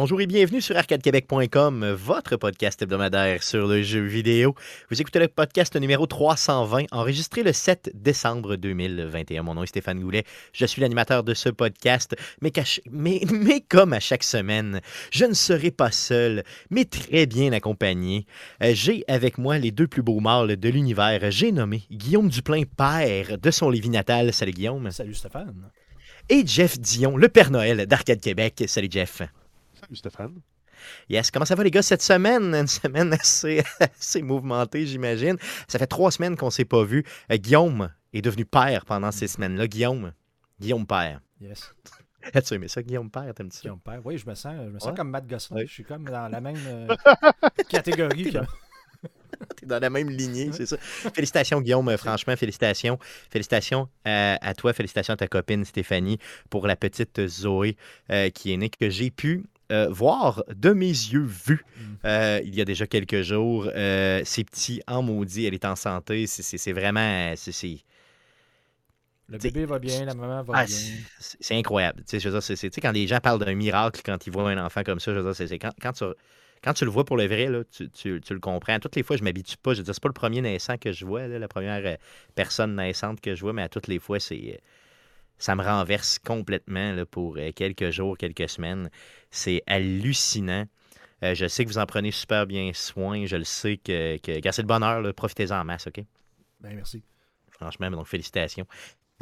Bonjour et bienvenue sur arcadequebec.com, votre podcast hebdomadaire sur le jeu vidéo. Vous écoutez le podcast numéro 320, enregistré le 7 décembre 2021. Mon nom est Stéphane Goulet, je suis l'animateur de ce podcast, mais, mais, mais, comme à chaque semaine, je ne serai pas seul, mais très bien accompagné. Euh, j'ai avec moi les deux plus beaux mâles de l'univers. J'ai nommé Guillaume Duplain, père de son Lévis natal. Salut Guillaume. Salut Stéphane. Et Jeff Dion, le Père Noël d'Arcade Québec. Salut Jeff. Salut Stéphane. Yes, comment ça va les gars? Cette semaine? Une semaine assez, assez mouvementée, j'imagine. Ça fait trois semaines qu'on ne s'est pas vu. Euh, Guillaume est devenu père pendant ces semaines-là. Guillaume. Guillaume Père. Yes. As-tu aimé ça, Guillaume Père? T'aimes ça? Guillaume Père, oui, je me sens, je me sens Ouais. comme Matt Gosselin. Ouais. Je suis comme dans la même euh, catégorie. T'es dans la même lignée, c'est ça. Félicitations, Guillaume. euh, Franchement, félicitations. Félicitations à, à toi, félicitations à ta copine Stéphanie pour la petite Zoé euh, qui est née, que j'ai pu euh, voir de mes yeux vus Mm. euh, il y a déjà quelques jours. Euh, c'est petit, en maudit, elle est en santé. C'est- C'est c'est vraiment. c'est- c'est- Le bébé va bien, la maman va Ah, bien. c'est incroyable. Tu sais, je veux dire, c'est- c'est- tu sais, quand les gens parlent d'un miracle quand ils voient un enfant comme ça, je veux dire, c'est- c'est quand, quand tu, quand tu le vois pour le vrai, là, tu, tu- tu le comprends. Toutes les fois, je m'habitue pas. Je veux dire, c'est pas le premier naissant que je vois, là, la première euh, personne naissante que je vois, mais à toutes les fois, c'est ça me renverse complètement là, pour euh, quelques jours, quelques semaines. C'est hallucinant. Euh, je sais que vous en prenez super bien soin. Je le sais que, que quand c'est le bonheur, profitez-en en masse, OK? Ben, merci. Franchement, donc félicitations.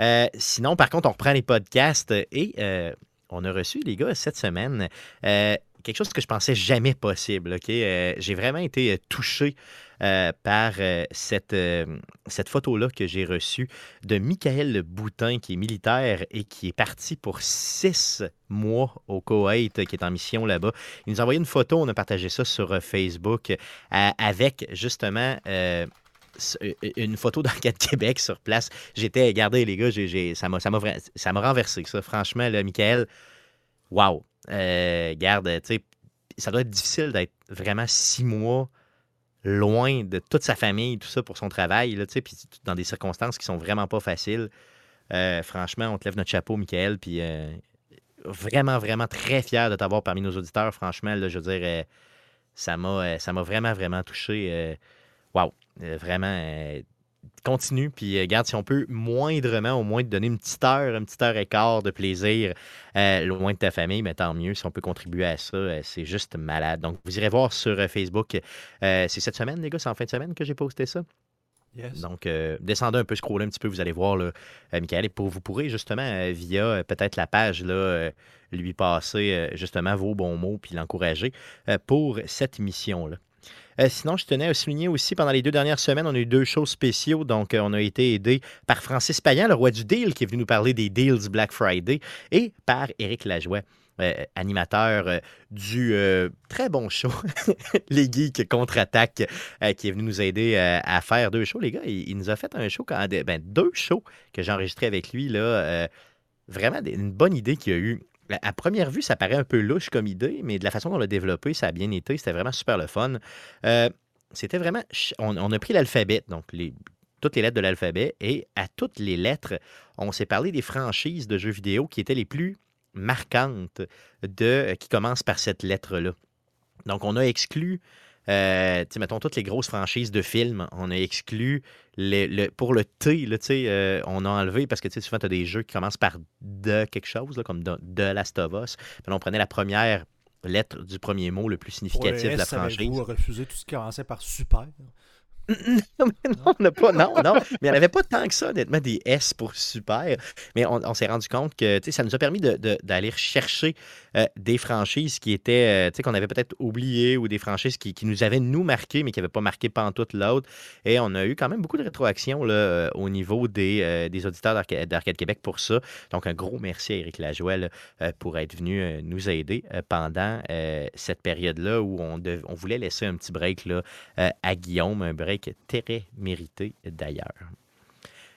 Euh, sinon, par contre, on reprend les podcasts et euh, on a reçu, les gars, cette semaine, quelque chose que je pensais jamais possible. OK? J'ai vraiment été touché euh, par euh, cette, euh, cette photo-là que j'ai reçue de Michael Boutin, qui est militaire et qui est parti pour six mois au Koweït, qui est en mission là-bas. Il nous a envoyé une photo, on a partagé ça sur Facebook, avec justement une photo d'Arcade Québec sur place. J'étais, regardez les gars, ça m'a renversé, ça. Franchement, Michael, wow. Garde, tu sais, ça doit être difficile d'être vraiment six mois loin de toute sa famille, tout ça pour son travail, là, puis dans des circonstances qui sont vraiment pas faciles. Euh, franchement, on te lève notre chapeau, Michael, puis euh, vraiment, vraiment très fier de t'avoir parmi nos auditeurs. Franchement, là, je veux dire, euh, ça m'a vraiment, vraiment touché. euh, Wow, vraiment, continue. Puis, euh, garde, si on peut moindrement, au moins, te donner une petite heure, une petite heure et quart de plaisir euh, loin de ta famille, mais tant mieux. Si on peut contribuer à ça, euh, c'est juste malade. Donc, vous irez voir sur euh, Facebook. Euh, c'est cette semaine, les gars, c'est en fin de semaine que j'ai posté ça? Yes. Donc, euh, descendez un peu, scrollez un petit peu, vous allez voir, là, euh, Michael. Et pour, vous pourrez justement, euh, via euh, peut-être la page, là, euh, lui passer euh, justement vos bons mots puis l'encourager euh, pour cette mission-là. Euh, sinon, je tenais à souligner aussi, pendant les deux dernières semaines, on a eu deux shows spéciaux. Donc, euh, on a été aidé par Francis Payan, le roi du deal, qui est venu nous parler des deals Black Friday, et par Éric Lajoie, euh, animateur du très bon show Les Geeks contre-attaque, qui est venu nous aider à faire deux shows. Les gars, il, nous a fait un show, quand, ben, deux shows que j'ai enregistrés avec lui. Là, vraiment une bonne idée qu'il a eu. À- À première vue, ça paraît un peu louche comme idée, mais de la façon dont on l'a développé, ça a bien été. C'était vraiment super le fun. Euh, c'était vraiment. On, a pris l'alphabet, donc toutes les lettres de l'alphabet, et à toutes les lettres, on s'est parlé des franchises de jeux vidéo qui étaient les plus marquantes de, qui commencent par cette lettre-là. Donc, on a exclu, euh, mettons, toutes les grosses franchises de films. On a exclu, le, le- pour le T, là, euh, on a enlevé, parce que souvent, tu as des jeux qui commencent par de quelque chose, là, comme de, de Last of Us. Puis là, on prenait la première lettre du premier mot le plus significatif de la franchise. refusé tout ce qui commençait par super. non, mais non, on n'a pas, non, non. Mais il n'y en avait pas tant que ça, honnêtement, des S pour super. Mais on, s'est rendu compte que ça nous a permis d'aller chercher euh, des franchises qui étaient, euh, qu'on avait peut-être oubliées ou des franchises qui, qui nous avaient, nous, marqué, mais qui n'avaient pas marqué pantoute l'autre. Et on a eu quand même beaucoup de rétroaction là, euh, au niveau des, des auditeurs d'Arca- d'Arcade Québec pour ça. Donc, un gros merci à Éric Lajoie pour être venu nous aider pendant cette période-là où on, on voulait laisser un petit break là, à Guillaume, un break très mérité d'ailleurs.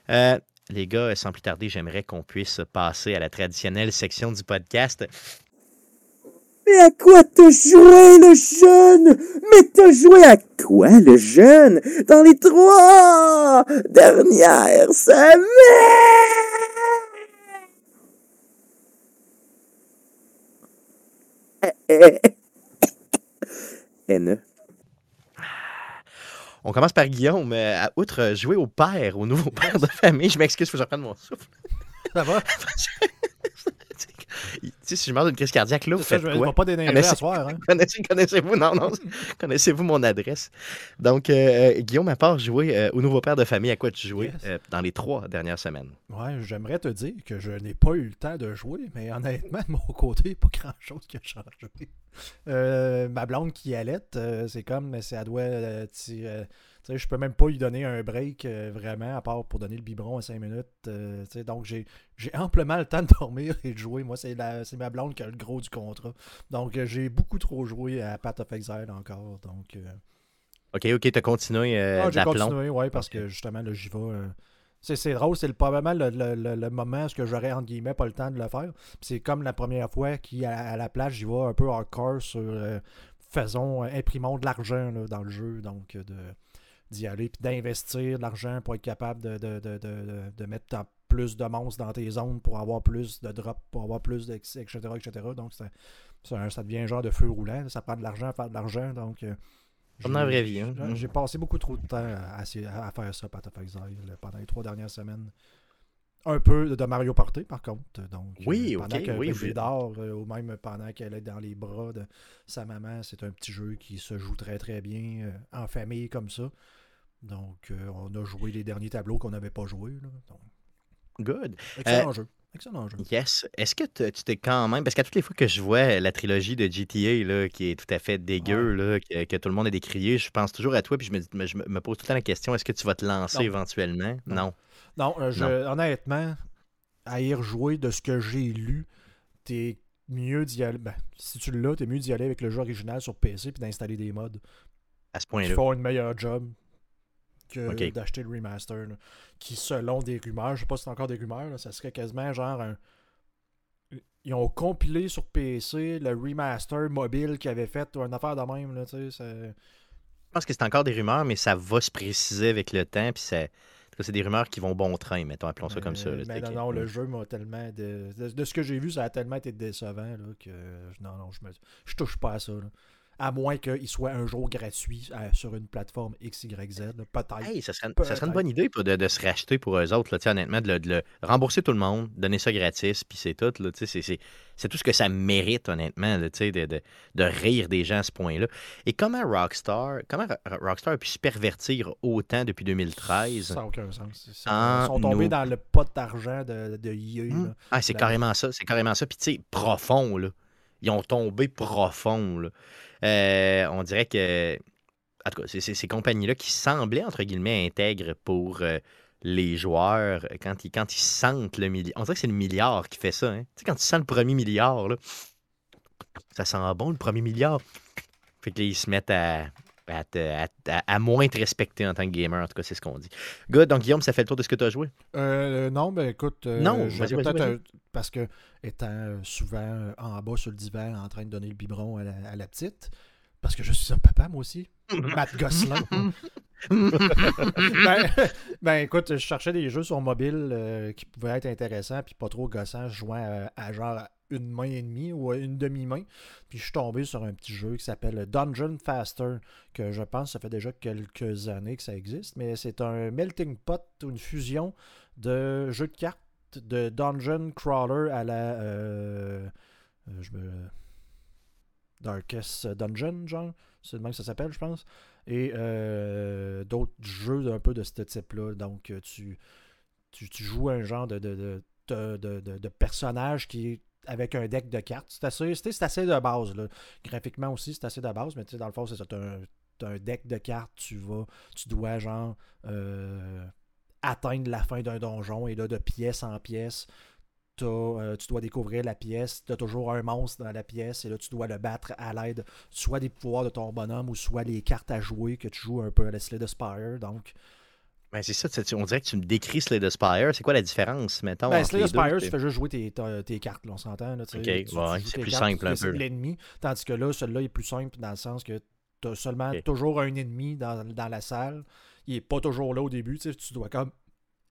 Euh, les gars, sans plus tarder, j'aimerais qu'on puisse passer à la traditionnelle section du podcast. Mais à quoi t'as joué, le jeune? Mais t'as joué à quoi, le jeune? Dans les trois dernières semaines? N. On commence par Guillaume. À- outre jouer au père, au nouveau père de famille, je m'excuse, faut que je reprenne mon souffle. Ça va? si je meurs d'une crise cardiaque, là, vous Ça, faites je ne quoi? vais pas déneiger Connaissez- à soir. Hein? Connaissez- Connaissez-vous, non, non, connaissez-vous mon adresse? Donc, euh, euh, Guillaume, à part jouer euh, au nouveau père de famille, à quoi tu jouais Yes. euh, dans les trois dernières semaines? Ouais, j'aimerais te dire que je n'ai pas eu le temps de jouer, mais honnêtement, de mon côté, pas grand chose qui a changé. Ma blonde qui allait, c'est comme, mais elle doit. Sais, je peux même pas lui donner un break euh, vraiment, à part pour donner le biberon à 5 minutes. euh, donc, j'ai amplement le temps de dormir et de jouer. Moi, c'est ma blonde qui a le gros du contrat. Donc, euh, j'ai beaucoup trop joué à Path of Exile encore. Donc, OK, OK, t'as continué ah, j'ai continué, oui, parce que justement, là, j'y vais. c'est, drôle, c'est le- probablement le, le- le- le moment où j'aurais, entre guillemets, pas le temps de le faire. C'est comme la première fois qu'à à la place, j'y vais un peu hardcore sur euh, faisons, imprimons de l'argent dans le jeu, donc de, d'y aller, puis d'investir de l'argent pour être capable de, de, de, de- de mettre ta- plus de monstres dans tes zones pour avoir plus de drops, pour avoir plus de etc. etc. Donc un- ça devient un genre de feu roulant. Ça prend de l'argent à faire de l'argent. Donc euh, Comme dans la j'ai- vraie vie, hein. j'ai- passé beaucoup trop de temps à, faire ça, Path of Exile, là, pendant les trois dernières semaines. Un peu de Mario Party, par contre. Donc, Oui, euh, pendant ok, que oui, oui. dort, euh, ou même pendant qu'elle est dans les bras de sa maman, c'est un petit jeu qui se joue très très bien en famille comme ça. Donc, euh, on a joué les derniers tableaux qu'on n'avait pas joués. là. Donc, Good. excellent Euh, jeu. Excellent jeu. Yes. Est-ce que tu t'es quand même. Parce qu'à toutes les fois que je vois la trilogie de GTA, là, qui est tout à fait dégueu, là, que, que tout le monde a décrié, je pense toujours à toi, puis je me, je me- pose tout le temps la question est-ce que tu vas te lancer Non. éventuellement? Non. Non. Non, euh, je- honnêtement, à y rejouer de ce que j'ai lu, t'es mieux d'y aller. Ben, si tu l'as, t'es mieux d'y aller avec le jeu original sur PC puis d'installer des mods À ce point-là. font une meilleure job que d'acheter le remaster. là. Qui, selon des rumeurs, je sais pas si c'est encore des rumeurs, là, ça serait quasiment genre un. Ils ont compilé sur PC le remaster mobile qu'ils avaient fait, ou une affaire de même. Là, tu sais, c'est- Je pense que c'est encore des rumeurs, mais ça va se préciser avec le temps, puis ça. C'est des rumeurs qui vont bon train, mettons, appelons ça comme ça. là, Euh, mais non, non, le Mm. jeu m'a tellement. De, de, de ce que j'ai vu, ça a tellement été décevant là, que. Non, non, je, me, je touche pas à ça. là. À moins qu'il soit un jour gratuit euh, sur une plateforme XYZ. Peut-être. Hey, ça serait, ça Peut-être. serait une bonne idée de, de se racheter pour eux autres, là, honnêtement, de le, de le rembourser tout le monde, donner ça gratis, puis c'est tout. C'est tout ce que ça mérite, honnêtement, là, de, de, de rire des gens à ce point-là. Et comment Rockstar, comment Ro- Rockstar a pu se pervertir autant depuis 2013 Ça n'a aucun sens. Ils sont, tombés dans le pot d'argent de, de EA. Hmm. Ah, c'est carrément ça, c'est carrément ça. Puis tu sais, profond, là. Ils ont tombé profond, là. Euh, on dirait que... En tout cas, c'est ces compagnies-là qui semblaient, entre guillemets, intègres pour euh, les joueurs quand ils, quand ils sentent le milliard. On dirait que c'est le milliard qui fait ça, hein. Tu sais, quand tu sens le premier milliard, là, ça sent bon, le premier milliard. Fait que là, ils se mettent à... À, te- à- à- à moins te respecter en tant que gamer, en tout cas, c'est ce qu'on dit. Good, donc Guillaume, ça fait le tour de ce que tu as joué? Euh, non, ben écoute, euh, Non, vas-y, peut-être un- parce que étant euh, souvent euh, en bas sur le divan en train de donner le biberon à la, à la petite, parce que je suis un papa moi aussi, Matt Gosselin. ben, ben, écoute, je cherchais des jeux sur mobile euh, qui pouvaient être intéressants puis pas trop gossants, jouant à, à genre une main et demie ou une demi-main. Puis je suis tombé sur un petit jeu qui s'appelle Dungeon Faster, que je pense ça fait déjà quelques années que ça existe, mais c'est un melting pot, une fusion de jeux de cartes de dungeon crawler à la euh, euh, Darkest Dungeon genre c'est le même que ça s'appelle je pense et euh, d'autres jeux un peu de ce type là donc tu, tu, joues un genre de, de, personnage qui avec un deck de cartes. C'est assez, c'est assez de base là. graphiquement aussi c'est assez de base mais tu dans le fond c'est ça. T'as un, deck de cartes tu vas tu dois genre euh, atteindre la fin d'un donjon et là de pièce en pièce euh, tu dois découvrir la pièce tu as toujours un monstre dans la pièce et là tu dois le battre à l'aide soit des pouvoirs de ton bonhomme ou soit les cartes à jouer que tu joues un peu à la the Spire. Donc Ben, c'est ça, on dirait que tu me décris Slay the Spire. C'est quoi la différence, mettons? ben, Slay the? Spire tu fais juste jouer tes, tes- tes cartes là, on s'entend là, tu sais. Ok, Tu- tu ouais, c'est plus cartes, simple un peu. l'ennemi tandis que là celui-là est plus simple dans le sens que tu as seulement toujours un ennemi dans, dans la salle il est pas toujours là au début tu dois comme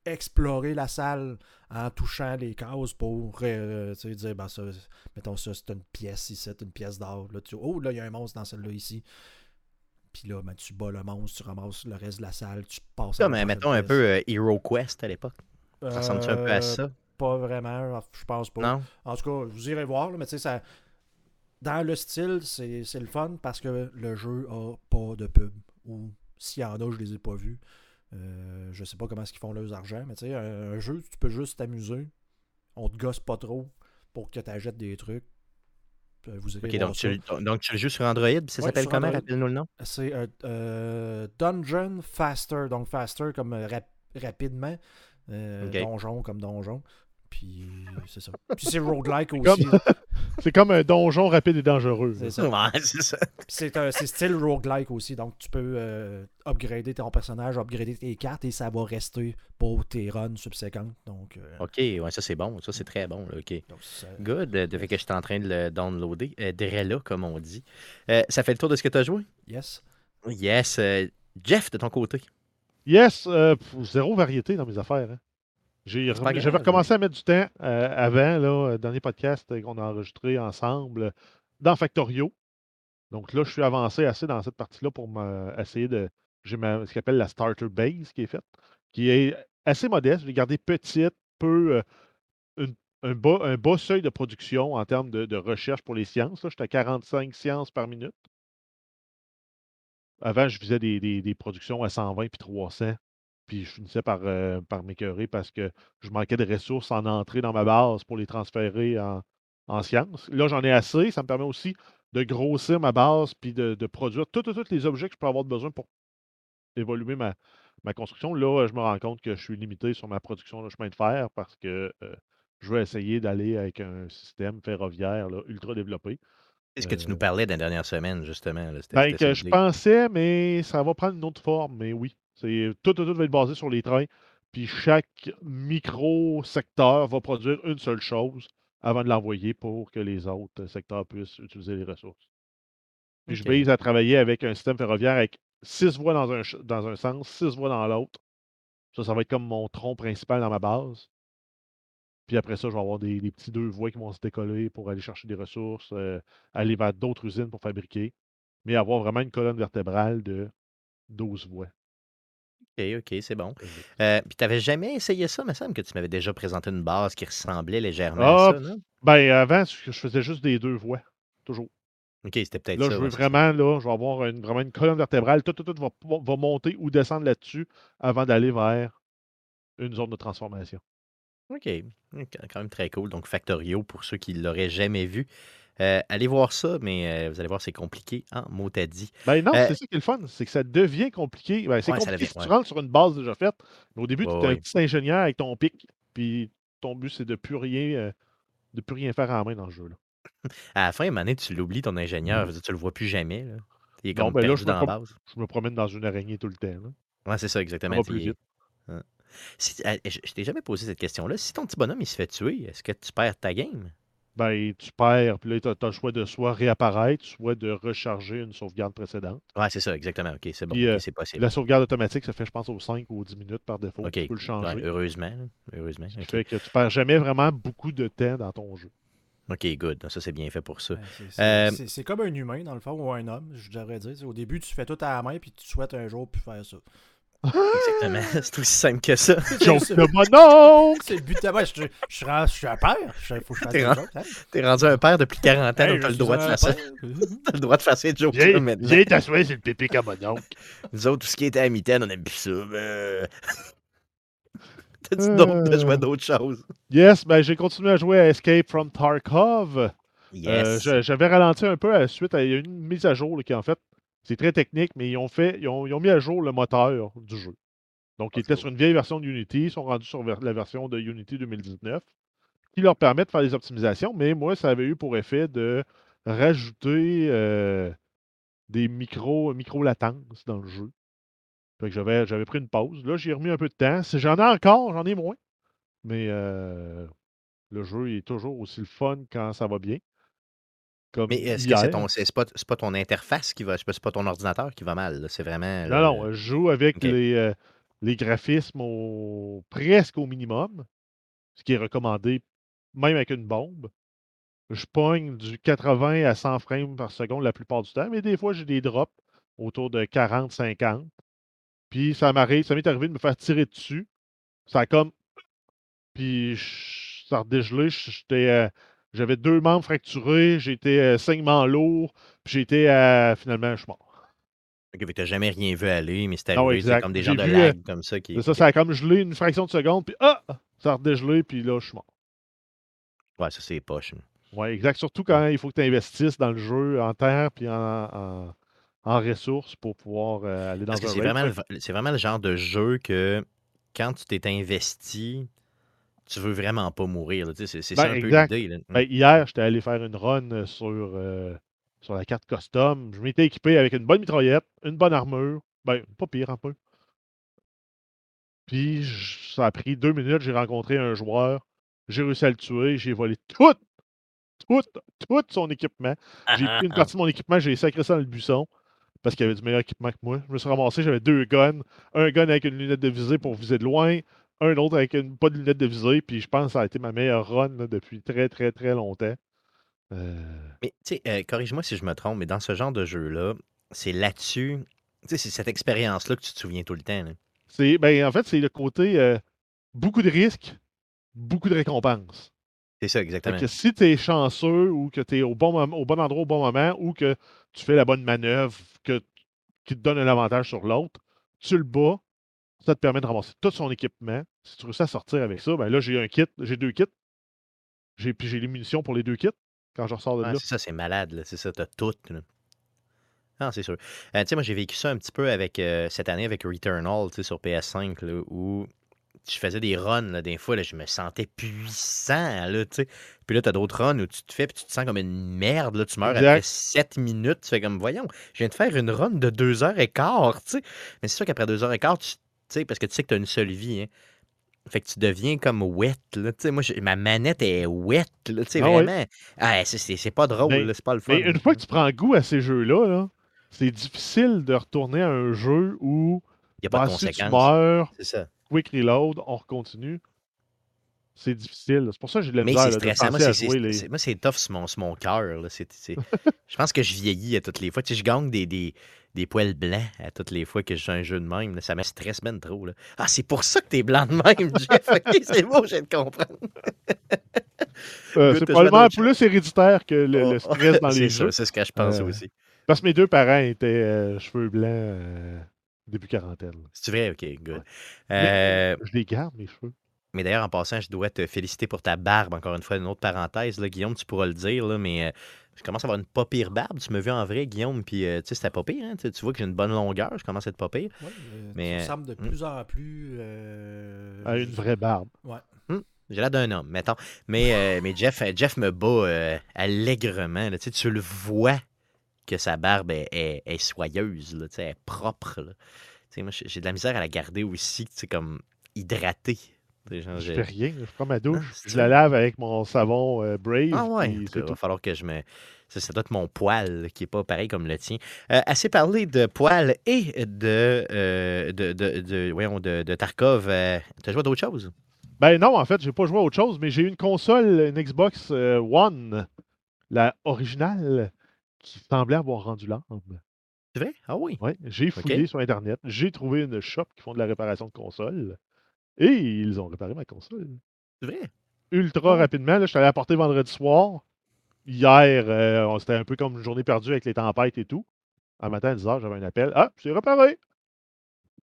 explorer la salle en touchant les cases pour euh, dire, ben ça, mettons ça, c'est une pièce ici, c'est une pièce d'or. Là, tu, oh, là, il y a un monstre dans celle-là ici. Puis là, ben, tu bats le monstre, tu ramasses le reste de la salle, tu passes à Comme, euh, mettons, un peu euh, Hero Quest à l'époque. Ça ressemble-tu un peu à Euh, ça? Pas vraiment, je pense pas. Non? En tout cas, vous irez voir, là, mais tu sais, ça. Dans le style, c'est c'est le fun parce que le jeu a pas de pub. Ou s'il y en a, je les ai pas vus. Euh, je sais pas comment est-ce qu'ils font leurs argent, mais tu sais, un, un jeu, tu peux juste t'amuser. On te gosse pas trop pour que tu achètes des trucs. Euh, Vous Ok, donc tu, le- donc tu le joues sur Android, puis ça s'appelle comment? Rappelle-nous le nom. C'est euh, euh, Dungeon Faster. Donc Faster comme rap- rapidement. Euh. Donjon comme donjon. Puis c'est ça. Puis c'est roguelike aussi. Comme- C'est comme un donjon rapide et dangereux. C'est ça. Ouais, c'est style roguelike aussi, donc tu peux euh, upgrader ton personnage, upgrader tes cartes et ça va rester pour tes runs subséquentes. Donc, euh, Ok, ouais, ça c'est bon. Ça c'est très bon. là, ok. donc Good. Euh, De fait que j'étais en train de le downloader. Euh, Drella, comme on dit. Euh, ça fait le tour de ce que tu as joué? yes. Yes. euh, Jeff, de ton côté. Yes, euh, zéro variété dans mes affaires. hein. J'avais recommencé à mettre du temps euh, avant, là, euh, dernier podcast qu'on a enregistré ensemble euh, dans Factorio. Donc là, je suis avancé assez dans cette partie-là pour essayer de. J'ai ce qu'on appelle la starter base qui est faite, qui est assez modeste. Je l'ai gardée petite, peu. euh, une- un, bas, un bas seuil de production en termes de, de recherche pour les sciences. J'étais à 45 sciences par minute. Avant, je faisais des, des- des productions à 120 puis 300. Puis je finissais par, euh, par m'écœurer parce que je manquais de ressources en entrée dans ma base pour les transférer en, en sciences. Là, j'en ai assez. Ça me permet aussi de grossir ma base puis de, de produire tous les objets que je peux avoir besoin pour évoluer ma, ma construction. Là, je me rends compte que je suis limité sur ma production de chemin de fer parce que euh, je veux essayer d'aller avec un système ferroviaire là, ultra développé. C'est ce que tu Euh, nous parlais dans la dernière semaine, justement. là, Ben, que je pensais, mais ça va prendre une autre forme. Mais oui, tout, tout, tout va être basé sur les trains. Puis chaque micro-secteur va produire une seule chose avant de l'envoyer pour que les autres secteurs puissent utiliser les ressources. Puis je vise à travailler avec un système ferroviaire avec six voies dans un, dans un sens, six voies dans l'autre. Ça, ça va être comme mon tronc principal dans ma base. Puis après ça, je vais avoir des, des petits deux voies qui vont se décoller pour aller chercher des ressources, euh, aller vers d'autres usines pour fabriquer, mais avoir vraiment une colonne vertébrale de 12 voies. Ok, ok, c'est bon. Euh, puis tu n'avais jamais essayé ça, il me semble que tu m'avais déjà présenté une base qui ressemblait légèrement Ah, à ça, non? Ben, avant, je faisais juste des deux voies, toujours. Ok, c'était peut-être Là, ça. je veux ouais, ça. vraiment, là, je vais avoir une, vraiment une colonne vertébrale. Tout, tout, tout va, va monter ou descendre là-dessus avant d'aller vers une zone de transformation. OK. OK, Quand même très cool. Donc, Factorio, pour ceux qui ne l'auraient jamais vu, euh, allez voir ça, mais euh, vous allez voir, c'est compliqué en mot à dit. Ben non, Euh, c'est ça qui est le fun, c'est que ça devient compliqué. Ben, c'est Ouais, compliqué devient- si tu rentres sur une base déjà faite, mais au début, tu es un petit ingénieur avec ton pic, puis ton but, c'est de plus rien, de plus rien faire en main dans le jeu. Là. À la fin, à tu l'oublies, ton ingénieur. Dire, tu le vois plus jamais. Là. Il est Non, comme ben là, perdu je me dans la prom- base. Je me promène dans une araignée tout le temps. là. Ouais, c'est ça, Ça exactement. va plus vite. Si- euh, je je t'ai jamais posé cette question-là. Si ton petit bonhomme, il se fait tuer, est-ce que tu perds ta game? Ben, tu perds, puis là, tu as, le choix de soit réapparaître, soit de recharger une sauvegarde précédente. Ouais, c'est ça, exactement. OK, c'est bon. Euh, c'est possible. La sauvegarde automatique, ça fait, je pense, aux 5 ou aux 10 minutes par défaut. OK. Tu peux le Ouais, changer. heureusement. Heureusement. Ce qui OK. fait que tu perds jamais vraiment beaucoup de temps dans ton jeu. OK, good. Ça, c'est bien fait pour ça. Ben, c'est- Euh, c'est comme un humain, dans le fond, ou un homme, je devrais dire. Au début, tu fais tout à la main, puis tu souhaites un jour plus faire ça. Exactement. c'est aussi simple que ça. Joke de mon oncle! C'est le but de moi. Je, je, je, suis ren- je suis un père. Je, faut que je fasse T'es des ren- jokes, hein. T'es rendu un père depuis 40 ans, Hey, donc t'as le droit de faire ça. T'as le droit de faire ces jokes Viens, maintenant. viens t'asseoir sur le pipi comme mon oncle. Nous autres, tout ce qui était à mitaine, on aime plus ça. mais- T'as dit d'autres, de jouer à Euh. d'autres choses. Yes, ben j'ai continué à jouer à Escape from Tarkov. Euh, Yes. J'avais ralenti un peu à la suite. à- Il y a eu une mise à jour là, qui, en fait, c'est très technique, mais ils ont fait, ils ont, ils ont mis à jour le moteur du jeu. Donc, ils étaient cool. sur une vieille version de Unity, ils sont rendus sur la version de Unity 2019, qui leur permet de faire des optimisations, mais moi, ça avait eu pour effet de rajouter euh, des micro, micro-latences dans le jeu. Fait que j'avais, j'avais pris une pause. Là, j'ai remis un peu de temps. Si J'en ai encore, j'en ai moins. Mais euh, le jeu est toujours aussi le fun quand ça va bien. Comme Mais est-ce que c'est ton, c'est pas, c'est pas ton interface qui va, c'est pas ton ordinateur qui va mal, c'est vraiment. Non, non, je joue avec les, euh, les graphismes au, presque au minimum, ce qui est recommandé même avec une bombe. Je pogne du 80 à 100 frames par seconde la plupart du temps, mais des fois, j'ai des drops autour de 40-50. Puis ça m'arrive, ça m'est arrivé de me faire tirer dessus. Ça a comme. Puis je- ça a redégelé. J'étais, euh, J'avais deux membres fracturés, j'étais euh, saignement lourd, puis j'étais à. Finalement, je suis mort. Que t'as jamais rien vu aller, mais c'est Non, arrivé, c'est exact. comme des genres de vu, euh, lag comme ça qui. Ça, ça a comme gelé une fraction de seconde, puis ah! Ça a redégelé, puis là, je suis mort. Ouais, ça c'est poche. Ouais, exact. Surtout quand il faut que tu investisses dans le jeu en terre puis en, en, en ressources pour pouvoir euh, aller dans Parce que un c'est raid. vraiment, Fait le- c'est vraiment le genre de jeu que quand tu t'es investi, tu veux vraiment pas mourir. C'est c'est ça Ben, un exact. peu l'idée. ben, hier, j'étais allé faire une run euh, sur, euh, sur la carte custom. Je m'étais équipé avec une bonne mitraillette, une bonne armure. Ben, pas pire un peu. Puis je- ça a pris deux minutes, j'ai rencontré un joueur. J'ai réussi à le tuer, j'ai volé tout, tout, tout son équipement. J'ai pris une partie de mon équipement, j'ai sacré ça dans le buisson parce qu'il avait du meilleur équipement que moi. Je me suis ramassé, j'avais deux guns. Un gun avec une lunette de visée pour viser de loin, un autre avec une, pas de lunette de visée. Puis je pense que ça a été ma meilleure run là, depuis très, très, très longtemps. Euh, Mais tu sais, euh, corrige-moi si je me trompe, mais dans ce genre de jeu-là, c'est là-dessus. Tu sais, c'est cette expérience-là que tu te souviens tout le temps. c'est, ben, en fait, c'est le côté euh, beaucoup de risques, beaucoup de récompenses. C'est ça, exactement. que si tu es chanceux ou que tu es au bon, au bon endroit au bon moment ou que tu fais la bonne manœuvre que, qui te donne un avantage sur l'autre, tu le bats, ça te permet de ramasser tout son équipement. Si tu réussis à sortir avec ça, ben là, j'ai un kit, j'ai deux kits. J'ai, puis j'ai les munitions pour les deux kits quand je ressors de Ouais, là. c'est ça, c'est malade. là, C'est ça, t'as tout. là. Ah, c'est sûr. Euh, tu sais, moi, j'ai vécu ça un petit peu avec euh, cette année avec Returnal, tu sais, sur PS5, là, où je faisais des runs, là, des fois, là, je me sentais puissant, là, tu sais. Puis là, t'as d'autres runs où tu te fais, puis tu te sens comme une merde, là, tu meurs Exact. après 7 minutes, tu fais comme, voyons, je viens de faire une run de 2 heures et quart, tu sais. Mais c'est sûr qu'après 2 heures et quart, tu tu sais, parce que tu sais que t'as une seule vie, hein. Fait que tu deviens comme wet, là. Tu moi, ma manette est wet, là. Tu Ah ouais. vraiment. Ah, c'est- pas drôle, c'est pas le fun. Mais une fois que tu prends goût à ces jeux-là, là, c'est difficile de retourner à un jeu où Il n'y a pas bah, de si tu meurs, C'est ça. quick reload, on recontinue. C'est difficile. C'est pour ça que j'ai de la misère c'est stressant. Moi, c'est- les. tough sur mon, cœur. Je pense que je vieillis à toutes les fois. Tu sais, je gagne des, des, des poils blancs à toutes les fois que je joue un jeu de même. là. Ça me stresse ben trop. Là. Ah, c'est pour ça que t'es blanc de même, Jeff. Ok, c'est bon, je viens de comprendre. Euh, c'est probablement plus héréditaire que le, le Oh, stress dans les jeux. C'est ce que je pense Euh, aussi. Parce que mes deux parents étaient euh, cheveux blancs euh, début quarantaine. C'est vrai? Ok, good. Je les garde, mes cheveux. Mais d'ailleurs, en passant, je dois te féliciter pour ta barbe. Encore une fois, une autre parenthèse. Là, Guillaume, tu pourras le dire, là, mais euh, je commence à avoir une pas pire barbe. Tu me vu en vrai, Guillaume, puis euh, tu sais, c'était pas pire. Hein? Tu vois que j'ai une bonne longueur. Je commence à être pas pire. Ouais, euh, Mais, tu euh, ressembles de hmm. plus en plus. euh, À une vraie barbe. J'ai l'air d'un homme, mettons. Mais, euh, mais Jeff, Jeff me bat euh, allègrement. là. Tu sais, tu le vois que sa barbe est, est- est soyeuse, là, tu sais, elle est propre. là. Tu sais, moi, j'ai j'ai de la misère à la garder aussi, tu sais, comme hydratée. Je fais rien. Je prends ma douche. Je la lave avec mon savon euh, Brave. Ah ouais, il va tout. falloir que je me. Ça, ça doit être mon poil qui est pas pareil comme le tien. Euh, assez parlé de poil et de, euh, de, de, de, voyons, de, de Tarkov. euh, T'as joué à d'autres choses? Ben non, en fait, j'ai pas joué à autre chose, mais j'ai une console, une Xbox One, la originale, qui semblait avoir rendu l'âme. C'est vrai? Ah oui. Ouais, j'ai fouillé sur Internet, j'ai trouvé une shop qui font de la réparation de console, et ils ont réparé ma console. C'est vrai? Ultra Ah rapidement, là, je suis allé apporter vendredi soir. Hier, euh, on- c'était un peu comme une journée perdue avec les tempêtes et tout. Un matin à 10h, j'avais un appel. Ah, c'est réparé!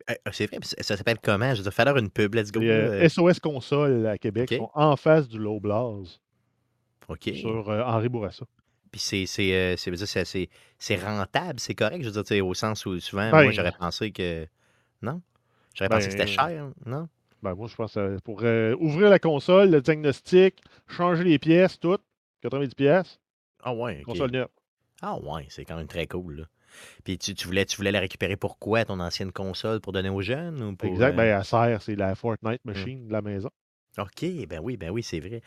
Euh, c'est vrai, ça, s'appelle comment? Je dois faire une pub, let's go. Là, euh, euh, SOS Console à Québec sont en face du Low Blase OK. sur euh, Henri Bourassa. Puis c'est, euh, rentable, c'est correct? Je veux dire, au sens où souvent, Ben- moi, j'aurais pensé que. Non? J'aurais pensé que c'était Ben- cher, non? Ben, moi, je pense que pour euh, ouvrir la console, le diagnostic, changer les pièces, tout, 90 pièces, Ah ouais, console neuve. Ah ouais, c'est quand même très cool. Là. Puis tu, tu, voulais, tu voulais la récupérer pourquoi, ton ancienne console, pour donner aux jeunes? Ou pour, Exact, euh, ben, elle sert, c'est la Fortnite machine de la maison. OK, ben oui, ben oui, c'est vrai.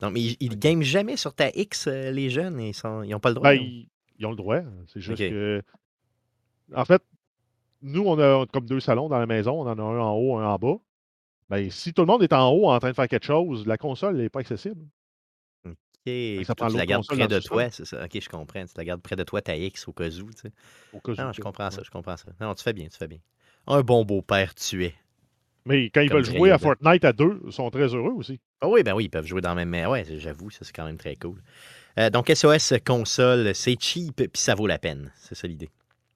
Donc, mais ils, ils game jamais sur ta X, euh, les jeunes, ils sont, ils pas le droit. Ben, ils, ils ont le droit. C'est juste que. En fait, nous, on a comme deux salons dans la maison. On en a un en haut, un en bas. Ben, si tout le monde est en haut en train de faire quelque chose, la console n'est pas accessible. OK. Ça prend tu la gardes près de toi, c'est ça? OK, je comprends. Tu la gardes près de toi, ta X, au cas où, tu sais. Au cas où Non, je comprends ça, je comprends ça. Non, tu fais bien, tu fais bien. Un bon beau-père tu es. Mais quand ils Comme veulent jouer à. Fortnite à deux, ils sont très heureux aussi. Ah oui, ben oui, ils peuvent jouer dans le même. Ouais, j'avoue, ça c'est quand même très cool. Euh, donc SOS console, c'est cheap puis ça vaut la peine. C'est ça l'idée.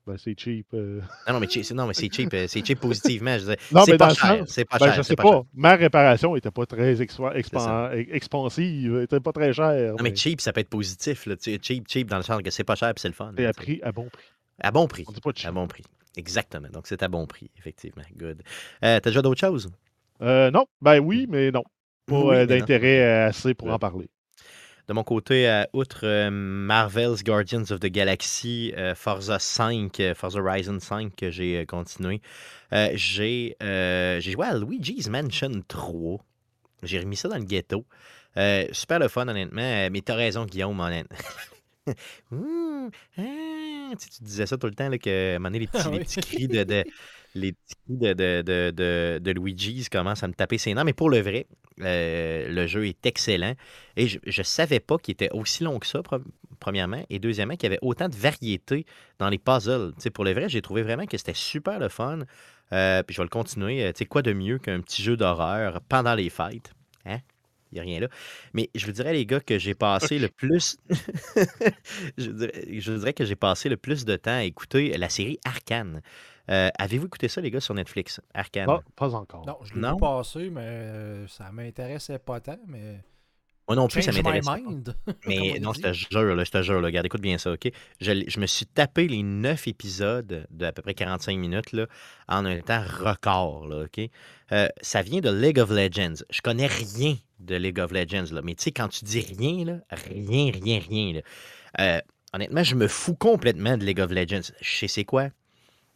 Ben, c'est cheap. euh. Non, non, mais, cheap- non, mais c'est cheap, euh, c'est cheap positivement. Je c'est mais pas dans le cher, sens- c'est pas Ben, cher. je sais pas. Ma réparation n'était pas très expo- expan- ça. expansive, elle était pas très chère. Non, mais cheap, ça peut être positif. Là, cheap, cheap dans le sens que c'est pas cher puis c'est le fun. c'est à, prix, bon prix. À bon prix. On dit pas de À cheap. bon prix. Exactement. Donc c'est à bon prix, effectivement. Good. Euh, T'as déjà d'autres choses? Euh, non, ben oui, mais non. Pas Oui, d'intérêt assez pour Ouais. en parler. De mon côté, euh, outre euh, Marvel's Guardians of the Galaxy, euh, Forza 5, euh, Forza Horizon 5 que j'ai continué, j'ai joué à Luigi's Mansion 3. J'ai remis ça dans le ghetto. Super le fun, honnêtement. Mais t'as raison, Guillaume, honnêtement. Ah, tu, sais, tu disais ça tout le temps, là, que à un moment donné, les petits, Ah les petits cris de, de- les de, de, de, de, Luigi's commencent à me taper ses nerfs. Mais pour le vrai, euh, le jeu est excellent. Et je ne savais pas qu'il était aussi long que ça, pre- premièrement. Et deuxièmement, qu'il y avait autant de variété dans les puzzles. Pour le vrai, j'ai trouvé vraiment que c'était super le fun. Euh, puis je vais le continuer. Euh, quoi de mieux qu'un petit jeu d'horreur pendant les fêtes? Hein? Il n'y a rien là. Mais je vous dirais, les gars, que j'ai passé le plus. je, dirais, je dirais que j'ai passé le plus de temps à écouter la série Arcane. Euh, Avez-vous écouté ça, les gars, sur Netflix? Arcane? Pas, pas encore. Non, je l'ai vu passer, mais euh, ça m'intéressait pas tant, mais. Moi non plus, ça Change my m'intéresse. pas. Mais non, je te jure, là, je te jure, là, regarde, écoute bien ça, OK? Je, me suis tapé les neuf épisodes de à peu près 45 minutes là, en un temps record, là, OK? Euh, ça vient de League of Legends. Je connais rien de League of Legends, là, mais tu sais, quand tu dis rien, là, rien, rien, rien, là, euh, honnêtement, je me fous complètement de League of Legends. Je sais c'est quoi?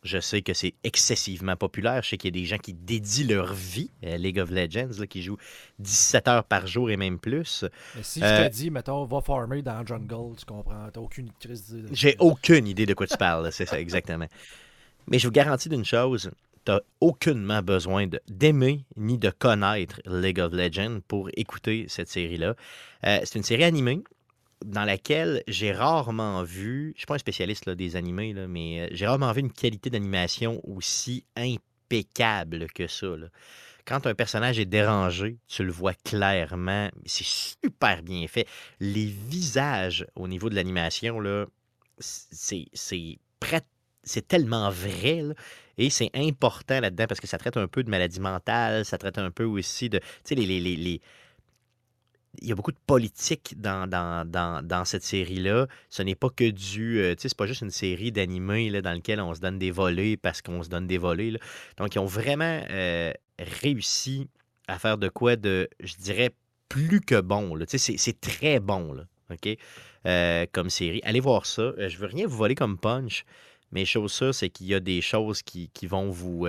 Je sais que c'est excessivement populaire. Je sais qu'il y a des gens qui dédient leur vie à League of Legends, là, qui jouent 17 heures par jour et même plus. Mais si je Euh, te dis, mettons, va farmer dans Jungle, tu comprends. T'as aucune de- J'ai aucune idée de quoi tu parles, c'est ça, exactement. Mais je vous garantis d'une chose, tu aucunement besoin d'aimer ni de connaître League of Legends pour écouter cette série-là. Euh, c'est une série animée dans laquelle j'ai rarement vu, je ne suis pas un spécialiste des animés, mais euh, j'ai rarement vu une qualité d'animation aussi impeccable que ça. Quand un personnage est dérangé, tu le vois clairement. C'est super bien fait. Les visages au niveau de l'animation, c'est tellement vrai. et c'est important là-dedans parce que ça traite un peu de maladie mentale, ça traite un peu aussi de. Tu sais, les- les- il y a beaucoup de politique dans, dans, dans, cette série-là. Ce n'est pas que du. euh, tu sais, c'est pas juste une série d'animés dans lequel on se donne des volets parce qu'on se donne des volets. Donc, ils ont vraiment euh, réussi à faire de quoi de, je dirais, plus que bon. Tu sais, c'est- très bon, là, OK? Euh, comme série. Allez voir ça. Je veux rien vous voler comme punch, mais chose ça, c'est qu'il y a des choses qui, qui vont vous.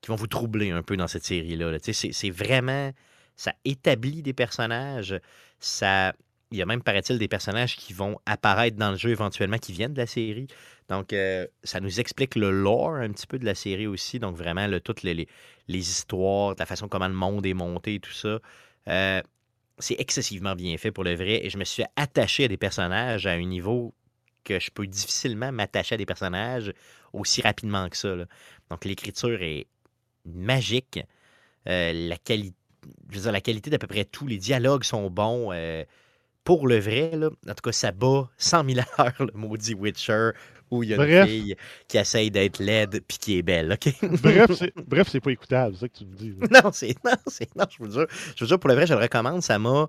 qui vont vous troubler un peu dans cette série-là. là. Tu sais, c'est vraiment. Ça établit des personnages. Ça. Il y a même, paraît-il, des personnages qui vont apparaître dans le jeu éventuellement, qui viennent de la série. Donc, euh, ça nous explique le lore un petit peu de la série aussi. Donc, vraiment, le, toutes les, histoires, la façon comment le monde est monté, tout ça. Euh, c'est excessivement bien fait pour le vrai. Et je me suis attaché à des personnages à un niveau que je peux difficilement m'attacher à des personnages aussi rapidement que ça. Donc, l'écriture est magique. Euh, la, quali- je veux dire, la qualité d'à peu près tout. Les dialogues sont bons. euh, pour le vrai, là, en tout cas, ça bat 100 000 à l'heure, le maudit Witcher, où il y a Bref. une fille qui essaye d'être laide puis qui est belle. OK? Bref, c'est, bref, c'est pas écoutable, c'est ça que tu me dis. non, c'est non, c'est non, je vous jure. Je vous jure, pour le vrai, je le recommande. Ça m'a.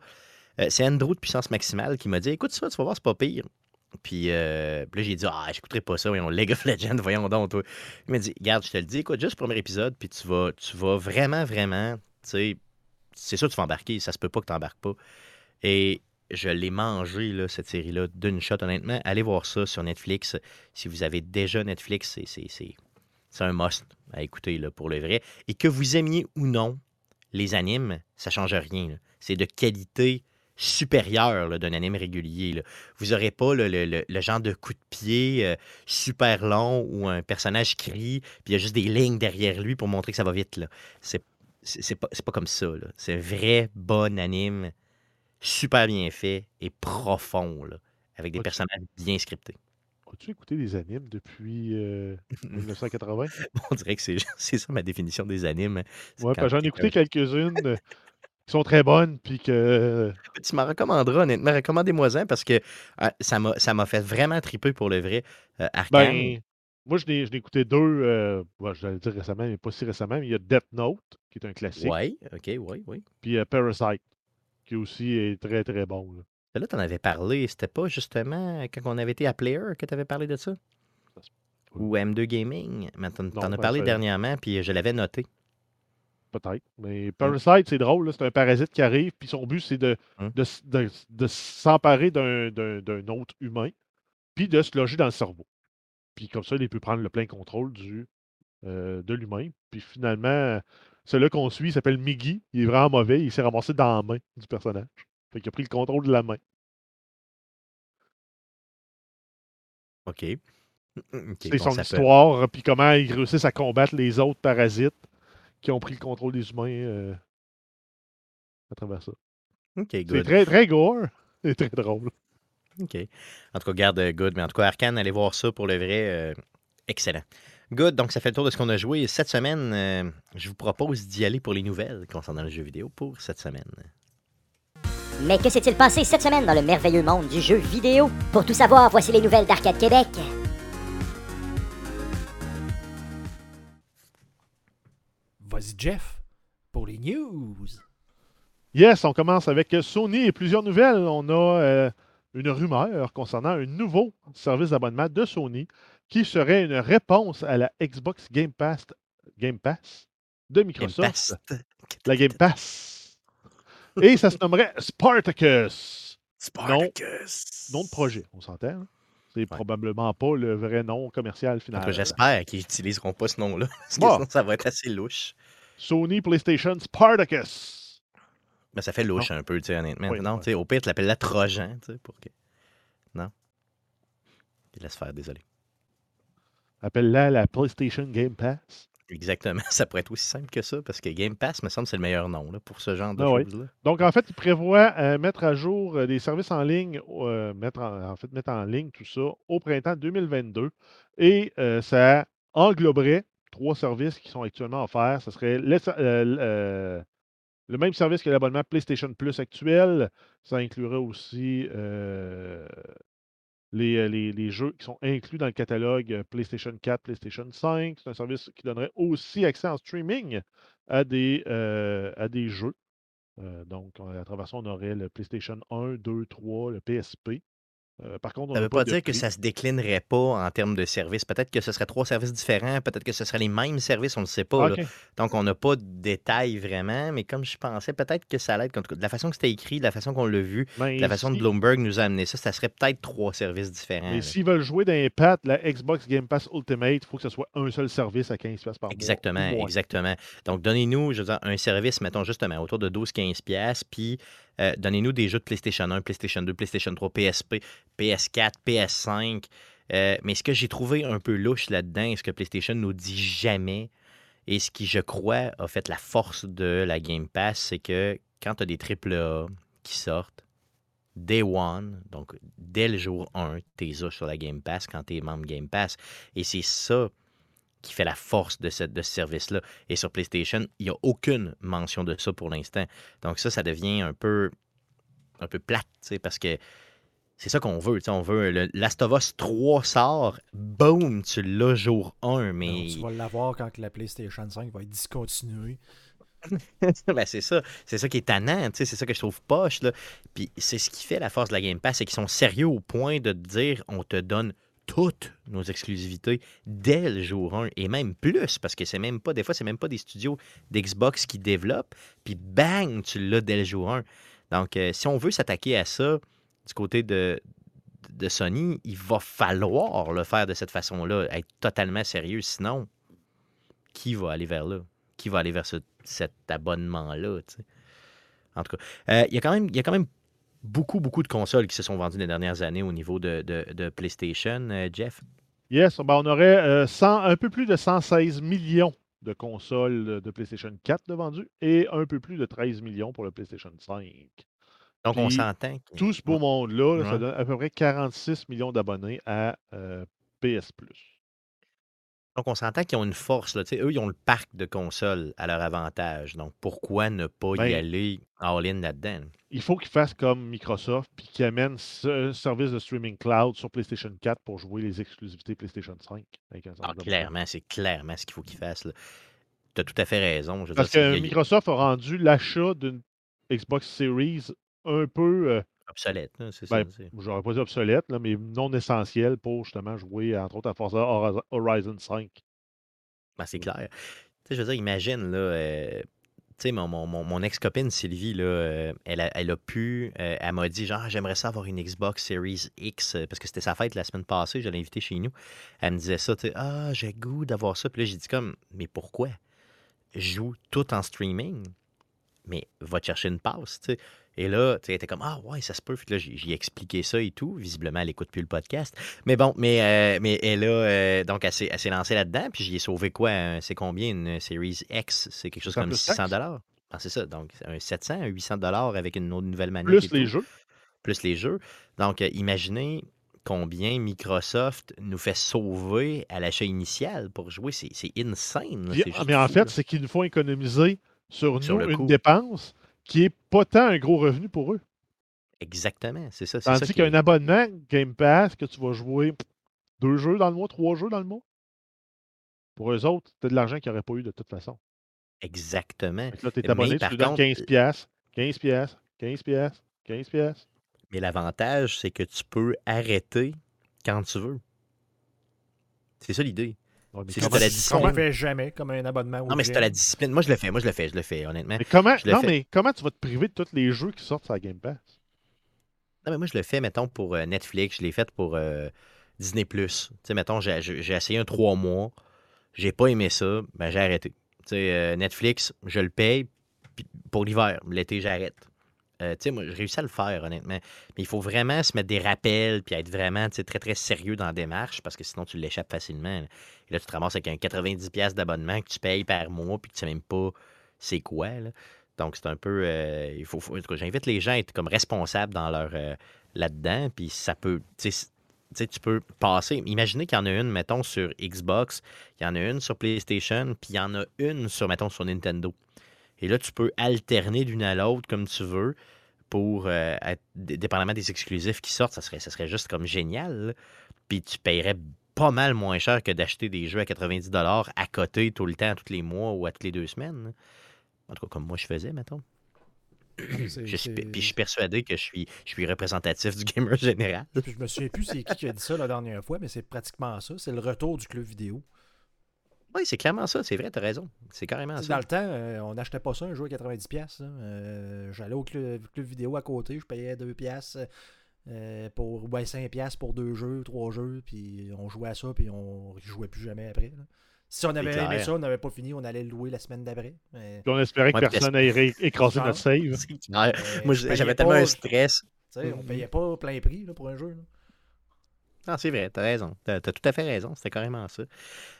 euh, c'est Andrew de puissance maximale qui m'a dit écoute ça, tu vas voir, c'est pas pire. Puis, euh, puis là, j'ai dit ah, j'écouterai pas ça, voyons, League of Legends, voyons donc, toi. Il m'a dit regarde, je te le dis, écoute, juste le premier épisode, puis tu vas, tu vas vraiment, vraiment, tu sais, c'est sûr que tu vas embarquer, ça se peut pas que tu embarques pas. Et je l'ai mangé, là, cette série-là, d'une shot, honnêtement. Allez voir ça sur Netflix. Si vous avez déjà Netflix, c'est- un must à écouter, pour le vrai. Et que vous aimiez ou non les animes, ça change rien. C'est de qualité supérieur là, d'un anime régulier. Vous n'aurez pas le, le- genre de coup de pied euh, super long où un personnage crie, puis il y a juste des lignes derrière lui pour montrer que ça va vite. C'est c'est pas, pas comme ça. là. C'est un vrai bon anime, super bien fait et profond, là, avec des personnages bien scriptés. As-tu écouté des animes depuis euh, 1980? On dirait que c'est ça ma définition des animes. Ouais, j'en ai écouté quelques-unes euh, qui sont très bonnes, puis que. Tu m'en recommanderas, honnêtement. Recommandez-moi-en parce que euh, ça m'a ça m'a fait vraiment triper pour le vrai. Euh, Arcane. Ben, moi, je n'ai écouté deux, euh, bon, j'allais dire récemment, mais pas si récemment, mais il y a Death Note, qui est un classique, oui, ok, oui, oui. puis euh, Parasite, qui aussi est très, très bon. là. Là, tu en avais parlé. C'était pas justement quand on avait été à Player que tu avais parlé de ça? Ou M2 Gaming? Mais t'en t'en as ben, parlé dernièrement, puis je l'avais noté. Peut-être. Mais Parasite, c'est drôle. là, C'est un parasite qui arrive, puis son but, c'est de, Hum. de, de de s'emparer d'un d'un- d'un autre humain, puis de se loger dans le cerveau. Puis comme ça, il peut prendre le plein contrôle du, euh, de l'humain. Puis finalement, celui qu'on suit il s'appelle Miggy. Il est vraiment mauvais. Il s'est ramassé dans la main du personnage. Fait qu'il a pris le contrôle de la main. OK. C'est bon, son peut- histoire, puis comment ils réussissent à combattre les autres parasites qui ont pris le contrôle des humains euh, à travers ça. OK, C'est très, très gore et très drôle. OK. En tout cas, garde euh, good. Mais en tout cas, Arkane, allez voir ça pour le vrai. euh, excellent. Good. Donc, ça fait le tour de ce qu'on a joué. Cette semaine, euh, je vous propose d'y aller pour les nouvelles concernant le jeu vidéo pour cette semaine. Mais que s'est-il passé cette semaine dans le merveilleux monde du jeu vidéo? Pour tout savoir, voici les nouvelles d'Arcade Québec. Vas-y, Jeff, pour les news. Yes, on commence avec Sony et plusieurs nouvelles. On a euh, une rumeur concernant un nouveau service d'abonnement de Sony qui serait une réponse à la Xbox Game Pass, Game Pass de Game Microsoft. Pass. La Game Pass. Et ça se nommerait Spartacus. Spartacus. Nom de projet, on s'entend. hein? C'est probablement pas le vrai nom commercial final. j'espère qu'ils n'utiliseront pas ce nom-là. Parce que Bon. sinon, ça va être assez louche. Sony PlayStation Spartacus. Mais ça fait louche un peu, tu sais, honnêtement. Oui, non, tu sais, au pire, tu l'appelles la Trojan, tu sais, pour que. Non. Il laisse faire, désolé. Appelle-la la PlayStation Game Pass. Exactement. Ça pourrait être aussi simple que ça, parce que Game Pass, me semble, c'est le meilleur nom là, pour ce genre de Ah oui. Donc, en fait, il prévoit euh, mettre à jour euh, des services en ligne, euh, mettre en, en fait, mettre en ligne tout ça au printemps 2022. Et ça engloberait trois services qui sont actuellement offerts. Ce serait le, même service que l'abonnement PlayStation Plus actuel. Ça inclurait aussi euh, les, euh, les- les jeux qui sont inclus dans le catalogue euh, PlayStation 4, PlayStation 5. C'est un service qui donnerait aussi accès en streaming à des, à des jeux. Donc, on- à travers ça, on aurait le PlayStation 1, 2, 3, le PSP. Euh, par contre, on Ça ne veut pas de dire que ça se déclinerait pas en termes de services. Peut-être que ce serait trois services différents, peut-être que ce seraient les mêmes services, on ne le sait pas. Donc, on n'a pas de détails vraiment, mais comme je pensais, peut-être que ça allait être. De la façon que c'était écrit, de la façon qu'on l'a vu, Ben, de la façon si- que Bloomberg nous a amené ça, ça serait peut-être trois services différents. Mais là. s'ils veulent jouer dans les pattes, la Xbox Game Pass Ultimate, il faut que ce soit un seul service à 15$ par mois. Exactement, exactement. Donc, donnez-nous, je veux dire, un service, mettons justement, autour de 12-15$, piastres, puis euh, donnez-nous des jeux de PlayStation 1, PlayStation 2, PlayStation 3, PSP, PS4, PS5. Euh, mais ce que j'ai trouvé un peu louche là-dedans, ce que PlayStation nous dit jamais, et ce qui, je crois, a fait la force de la Game Pass, c'est que quand tu as des AAA qui sortent, Day One, donc dès le jour 1, tu as sur la Game Pass quand tu es membre Game Pass. Et c'est ça qui fait la force de, cette, de ce service-là. Et sur PlayStation, il n'y a aucune mention de ça pour l'instant. Donc ça, ça devient un peu, un peu plate, tu sais, parce que c'est ça qu'on veut. tu sais, On veut le Last of Us 3 sort, boum, tu l'as jour 1, mais Non, tu vas l'avoir quand la PlayStation 5 va être discontinuée. Ben, c'est ça. C'est ça qui est tannant, tu sais, c'est ça que je trouve poche. Là. Puis c'est ce qui fait la force de la Game Pass, c'est qu'ils sont sérieux au point de te dire on te donne toutes nos exclusivités dès le jour 1 et même plus parce que c'est même pas des fois c'est même pas des studios d'Xbox qui développent puis bang tu l'as dès le jour 1 donc euh, si on veut s'attaquer à ça du côté de, de Sony il va falloir le faire de cette façon-là être totalement sérieux. Sinon qui va aller vers là? Qui va aller vers ce- cet abonnement-là tu sais? en tout cas euh, il y a quand même beaucoup, beaucoup de consoles qui se sont vendues les dernières années au niveau de, de- de PlayStation, euh, Jeff? Yes, ben, on aurait euh, 100 un peu plus de 116 millions de consoles de PlayStation 4 de vendues et un peu plus de 13 millions pour le PlayStation 5. Donc, on s'entend. que- Tout ce beau monde-là, là, ça donne à peu près 46 millions d'abonnés à euh, PS Plus. Donc, on s'entend qu'ils ont une force. Là. Eux, ils ont le parc de consoles à leur avantage. Donc, pourquoi ne pas y Ben, aller all-in là-dedans? Il faut qu'ils fassent comme Microsoft puis qu'ils amènent ce service de streaming cloud sur PlayStation 4 pour jouer les exclusivités PlayStation 5 avec un Ah, clairement, c'est clairement ce qu'il faut qu'ils fassent. Tu as tout à fait raison. Je Parce dire, que Microsoft a rendu l'achat d'une Xbox Series un peu, euh, obsolète, c'est ben, ça. j'aurais pas dit obsolète, là, mais non essentiel pour justement jouer, entre autres, à Forza Horiz- Horizon 5. Ben, c'est clair. Je veux dire, imagine, là, euh, tu sais, mon, mon, mon- mon ex-copine Sylvie, là, euh, elle, a, elle a pu, euh, elle m'a dit, genre, j'aimerais ça avoir une Xbox Series X, parce que c'était sa fête la semaine passée, je l'ai invitée chez nous. Elle me disait ça, tu sais, ah, j'ai goût d'avoir ça. Puis là, j'ai dit comme, mais pourquoi? Je joue tout en streaming, mais va te chercher une passe, tu sais. Et là, tu sais, était comme, ah ouais, ça se peut. Puis là, j'ai expliqué ça et tout. Visiblement, elle écoute plus le podcast. Mais bon, mais, euh, mais elle a, euh, donc, elle s'est lancée là-dedans. Puis j'y ai sauvé quoi? C'est combien? Une Series X? C'est quelque chose 700 comme plus 600 taxes. dollars. Ah, c'est ça. Donc, un 700, un 800 dollars avec une autre nouvelle manette. Plus les tout, jeux. Plus les jeux. Donc, euh, imaginez combien Microsoft nous fait sauver à l'achat initial pour jouer. C'est insane. là. Puis- ah, mais en fait, c'est qu'il nous faut économiser sur, Sur nous une coût. dépense qui est pas tant un gros revenu pour eux. Exactement. C'est ça. Tandis est- qu'un abonnement Game Pass, que tu vas jouer deux jeux dans le mois, trois jeux dans le mois, pour eux autres, c'est de l'argent qu'ils n'auraient pas eu de toute façon. Exactement. Que là, tu es Mais abonné, tu par lui donnes contre, 15 piastres, 15 piastres, 15 piastres, 15 piastres. Mais l'avantage, c'est que tu peux arrêter quand tu veux. C'est ça l'idée. C'est la On discipline. ne fait jamais comme un abonnement Non, mais c'est gym. la discipline. Moi, je le fais. Moi, je le fais. Je le fais, honnêtement. Mais comment, non, fais. mais comment tu vas te priver de tous les jeux qui sortent sur la Game Pass? Non, mais moi, je le fais, mettons, pour euh, Netflix. Je l'ai fait pour euh, Disney+. Tu sais, mettons, j'ai essayé un trois mois. J'ai pas aimé ça. Ben, j'ai arrêté. Tu sais, euh, Netflix, je le paye puis pour l'hiver. L'été, j'arrête. Euh, tu sais, moi, j'ai réussi à le faire, honnêtement. Mais il faut vraiment se mettre des rappels puis être vraiment très, très sérieux dans la démarche parce que sinon, tu l'échappes facilement. là. Et là, tu te ramasses avec un 90$ d'abonnement que tu payes par mois puis que tu sais même pas c'est quoi. là. Donc, c'est un peu. euh, il faut, j'invite les gens à être comme responsables dans leur. euh, là-dedans. Puis ça peut. Tu sais, tu sais, tu peux passer. Imaginez qu'il y en a une, mettons, sur Xbox, il y en a une sur PlayStation, puis il y en a une sur, mettons, sur Nintendo. Et là, tu peux alterner d'une à l'autre comme tu veux pour euh, être, dépendamment des exclusifs qui sortent, ça serait, ça serait juste comme génial. là. Puis tu paierais pas mal moins cher que d'acheter des jeux à 90$ à côté tout le temps, tous les mois ou à toutes les deux semaines. là. En tout cas, comme moi je faisais, mettons. Je suis, puis je suis persuadé que je suis, je suis représentatif du gamer général. Puis je me souviens plus c'est qui qui a dit ça la dernière fois, mais c'est pratiquement ça. C'est le retour du club vidéo. Oui, c'est clairement ça, c'est vrai, t'as raison. C'est carrément ça. Dans le temps, euh, on n'achetait pas ça un jeu à 90$. piastres, là. Euh, J'allais au club, club vidéo à côté, je payais 2$ piastres, euh, pour ouais, 5$ piastres pour deux jeux, trois jeux, puis on jouait à ça, puis on ne jouait plus jamais après. là. Si on avait aimé ça, on n'avait pas fini, on allait le louer la semaine d'après. Mais, on espérait que Ouais, personne n'ait écrasé notre save. Moi, j'avais tellement un stress. tu sais, On Mhm. payait pas plein prix là, pour un jeu. là. Non, c'est vrai, t'as raison. T'as as tout à fait raison, c'était carrément ça.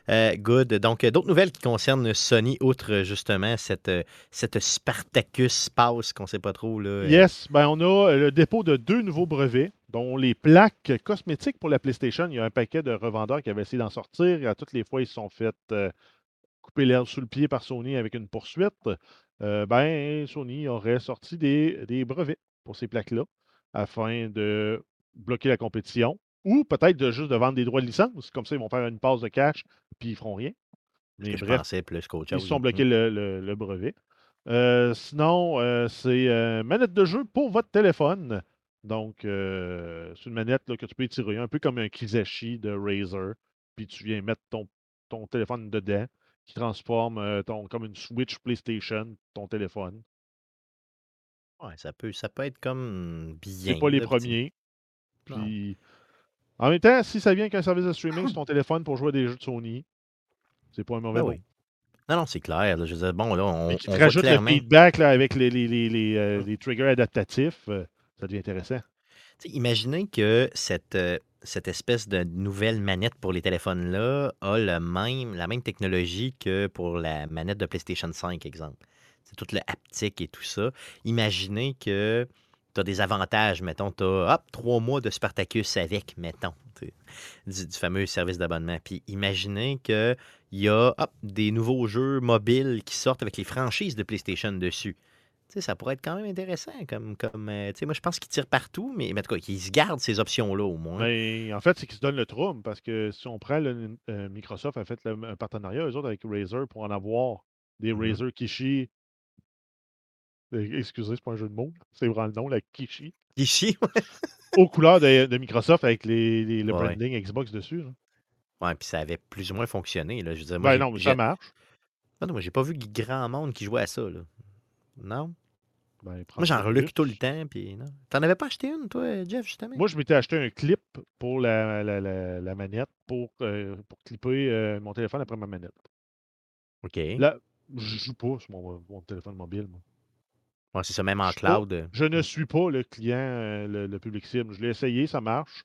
Euh, good. Donc, euh, d'autres nouvelles qui concernent Sony, outre justement cette, euh, cette Spartacus Pass qu'on sait pas trop. Là, Yes, ben on a le dépôt de deux nouveaux brevets, dont les plaques cosmétiques pour la PlayStation. Il y a un paquet de revendeurs qui avaient essayé d'en sortir. À toutes les fois, ils se sont fait couper l'herbe sous le pied par Sony avec une poursuite. Ben, Sony aurait sorti des, des brevets pour ces plaques-là afin de bloquer la compétition ou peut-être de juste de vendre des droits de licence. Comme ça, ils vont faire une passe de cash puis ils feront rien. Mais je bref, pensais plus qu'autre ils sont bloqués le, le- le brevet. Euh, sinon, euh, c'est euh, manette de jeu pour votre téléphone. Donc, euh, c'est une manette là, que tu peux étirer, un peu comme un Kizashi de Razer. Puis tu viens mettre ton, ton téléphone dedans, qui transforme ton, comme une Switch PlayStation, ton téléphone. Ouais, ça peut, ça peut être comme bien. C'est pas les là, premiers. Puis, en même temps, si ça vient qu'un service de streaming sur ton téléphone pour jouer à des jeux de Sony, c'est pas un mauvais Ben oui. Non, non, c'est clair. là. je veux dire, bon, là, on, Mais qui te rajoute le feedback là, avec les, les, les, les, euh, les triggers adaptatifs. euh, ça devient intéressant. Imaginez que cette, euh, cette espèce de nouvelle manette pour les téléphones-là a le même, la même technologie que pour la manette de PlayStation 5, exemple. C'est tout le haptique et tout ça. Imaginez que tu as des avantages. Mettons, tu as trois mois de Spartacus avec, mettons, du, du fameux service d'abonnement. Puis imaginez qu'il y a hop, des nouveaux jeux mobiles qui sortent avec les franchises de PlayStation dessus. Ça pourrait être quand même intéressant. Comme, comme euh, moi, je pense qu'ils tirent partout, mais, mais en tout cas, qu'ils se gardent ces options-là au moins. Mais en fait, c'est qu'ils se donnent le trouble parce que si on prend le, euh, Microsoft a fait le- un partenariat, eux autres, avec Razer pour en avoir des Mhm. Razer Kishi. Excusez, c'est pas un jeu de mots. C'est vraiment le nom, la Kishi. Ici, Aux couleurs de, de Microsoft avec les, les- le Ouais. branding Xbox dessus. là. ouais, puis ça avait plus ou moins fonctionné. Là. Je veux dire, moi, Ben non, ça marche. Ah non, moi, j'ai pas vu grand monde qui jouait à ça. Là. Non? Ben, Moi, j'en reluque tout le temps. Puis non. T'en avais pas acheté une, toi, Jeff, justement? Moi, je m'étais acheté un clip pour la, la, la- la manette pour, euh, pour clipper euh, mon téléphone après ma manette. OK. Là, je joue pas sur mon, mon téléphone mobile. moi. Ouais, c'est ça, même en je pas- cloud. euh, Je ne suis pas le client, euh, le, le public cible. Je l'ai essayé, ça marche.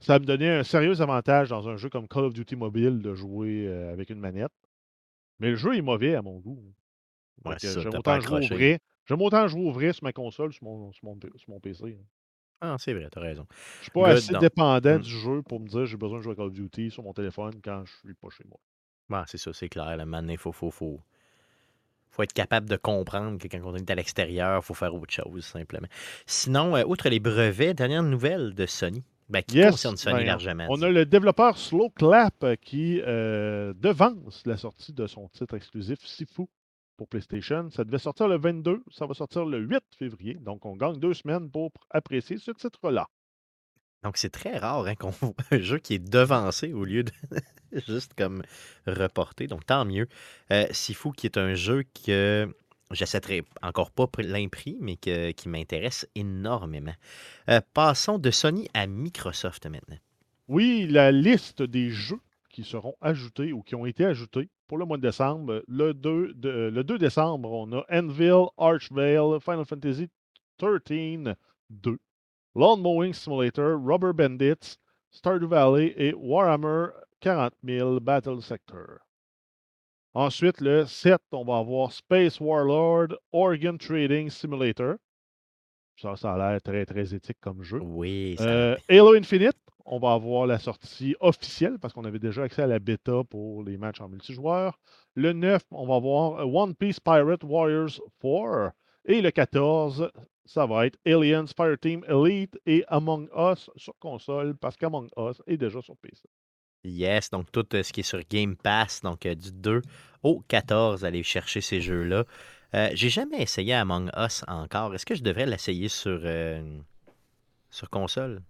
Ça me donnait un sérieux avantage dans un jeu comme Call of Duty Mobile de jouer euh, avec une manette. Mais le jeu est mauvais à mon goût. Ouais, J'aime autant jouer au vrai. J'aime autant jouer au vrai sur ma console, sur mon, sur mon, sur mon PC. hein. Ah, c'est vrai, t'as raison. Je suis pas Good, assez dépendant Mm. du jeu pour me dire j'ai besoin de jouer à Call of Duty sur mon téléphone quand je suis pas chez moi. Ouais, c'est ça, c'est clair. La manette, il faut, faut, faut, faut être capable de comprendre que quand on est à l'extérieur, il faut faire autre chose, simplement. Sinon, euh, outre les brevets, dernière nouvelle de Sony. Ben, qui Yes, concerne Sony ben, largement. On a le développeur Slow Clap euh, qui euh, devance la sortie de son titre exclusif Sifu pour PlayStation. Ça devait sortir le 22, ça va sortir le 8 février. Donc, on gagne deux semaines pour apprécier ce titre-là. Donc, c'est très rare hein, qu'on voit un jeu qui est devancé au lieu de juste comme reporté. Donc, tant mieux. Euh, Sifu, qui est un jeu que j'achèterai encore pas plein prix, mais qui m'intéresse énormément. Euh, passons de Sony à Microsoft maintenant. Oui, la liste des jeux qui seront ajoutés ou qui ont été ajoutés pour le mois de décembre. Le 2, de- le 2 décembre, on a Anvil, Archvale, Final Fantasy XIII 2, Lawn Mowing Simulator, Rubber Bandits, Stardew Valley et Warhammer 40 000 Battle Sector. Ensuite, le 7, on va avoir Space Warlord, Organ Trading Simulator. Ça, ça a l'air très, très éthique comme jeu. Oui, ça Euh, Halo Infinite, on va avoir la sortie officielle parce qu'on avait déjà accès à la bêta pour les matchs en multijoueur. Le 9, on va avoir One Piece Pirate Warriors 4. Et le 14, ça va être Aliens Fireteam Elite et Among Us sur console parce qu'Among Us est déjà sur PC. Yes, donc tout euh, ce qui est sur Game Pass, donc euh, du 2 au 14, allez chercher ces jeux-là. Euh, J'ai jamais essayé Among Us encore. Est-ce que je devrais l'essayer sur, euh, sur console?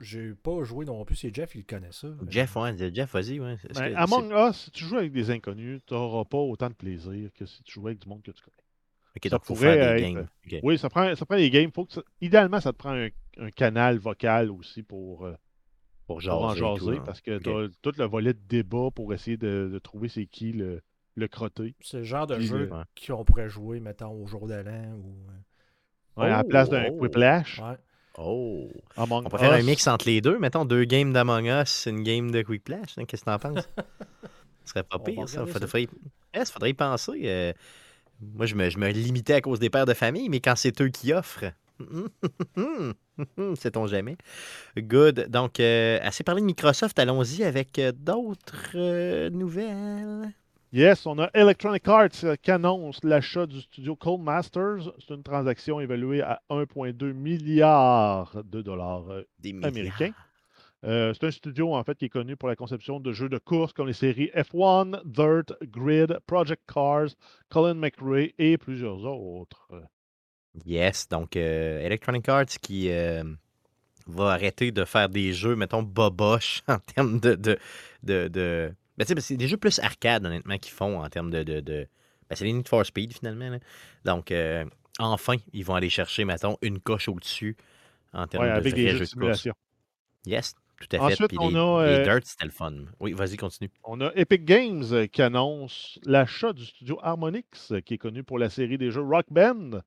J'ai pas joué non plus, c'est Jeff, il connaît ça. Jeff, ouais, Jeff, vas-y. Ouais. Ben, que Among Us, si tu joues avec des inconnus, tu n'auras pas autant de plaisir que si tu joues avec du monde que tu connais. Ok, ça donc faut pourrait faire des être- games. Oui, ça prend, ça prend des games. Faut que ça- idéalement, ça te prend un, un canal vocal aussi pour, euh, Pour pour en jaser. tout, jaser, parce que tu as tout le volet de débat pour essayer de, de trouver c'est qui le, le crotté. C'est le genre de Puis jeu le- Ouais. qu'on pourrait jouer, mettons, au jour de l'an ou. Ouais, à la Oh, place d'un oh. Quiplash, euh, Ouais. Oh! Among On peut faire un mix entre les deux. Mettons deux games d'Among Us, une game de Quick Flash. hein. Qu'est-ce que t'en penses? Ce serait pas On pire, ça. Faudrait, ça. faudrait- Eh, ça faudrait y penser. euh, Moi, je me, je me limitais à cause des pères de famille, mais quand c'est eux qui offrent, sait-on jamais. Good. Donc, euh, assez parlé de Microsoft, allons-y avec euh, d'autres euh, nouvelles. Yes, on a Electronic Arts qui annonce l'achat du studio Cold Masters. C'est une transaction évaluée à 1,2 milliard de dollars milliards? Euh, c'est un studio en fait qui est connu pour la conception de jeux de course comme les séries F1, Dirt, Grid, Project Cars, Colin McRae et plusieurs autres. Yes, donc euh, Electronic Arts qui euh, va arrêter de faire des jeux, mettons, boboches en termes de. de, de, de- Ben, c'est des jeux plus arcade, honnêtement, qu'ils font en termes de. de, de- Ben, c'est les Need for Speed, finalement. là. Donc, enfin, ils vont aller chercher, mettons, une coche au-dessus en termes Ouais, de avec des jeux de jeux de course. Yes, tout à fait. Ensuite, Puis on les, a, les euh, Dirt, c'était le fun. Oui, vas-y, continue. On a Epic Games euh, qui annonce l'achat du studio Harmonix, euh, qui est connu pour la série des jeux Rock Band.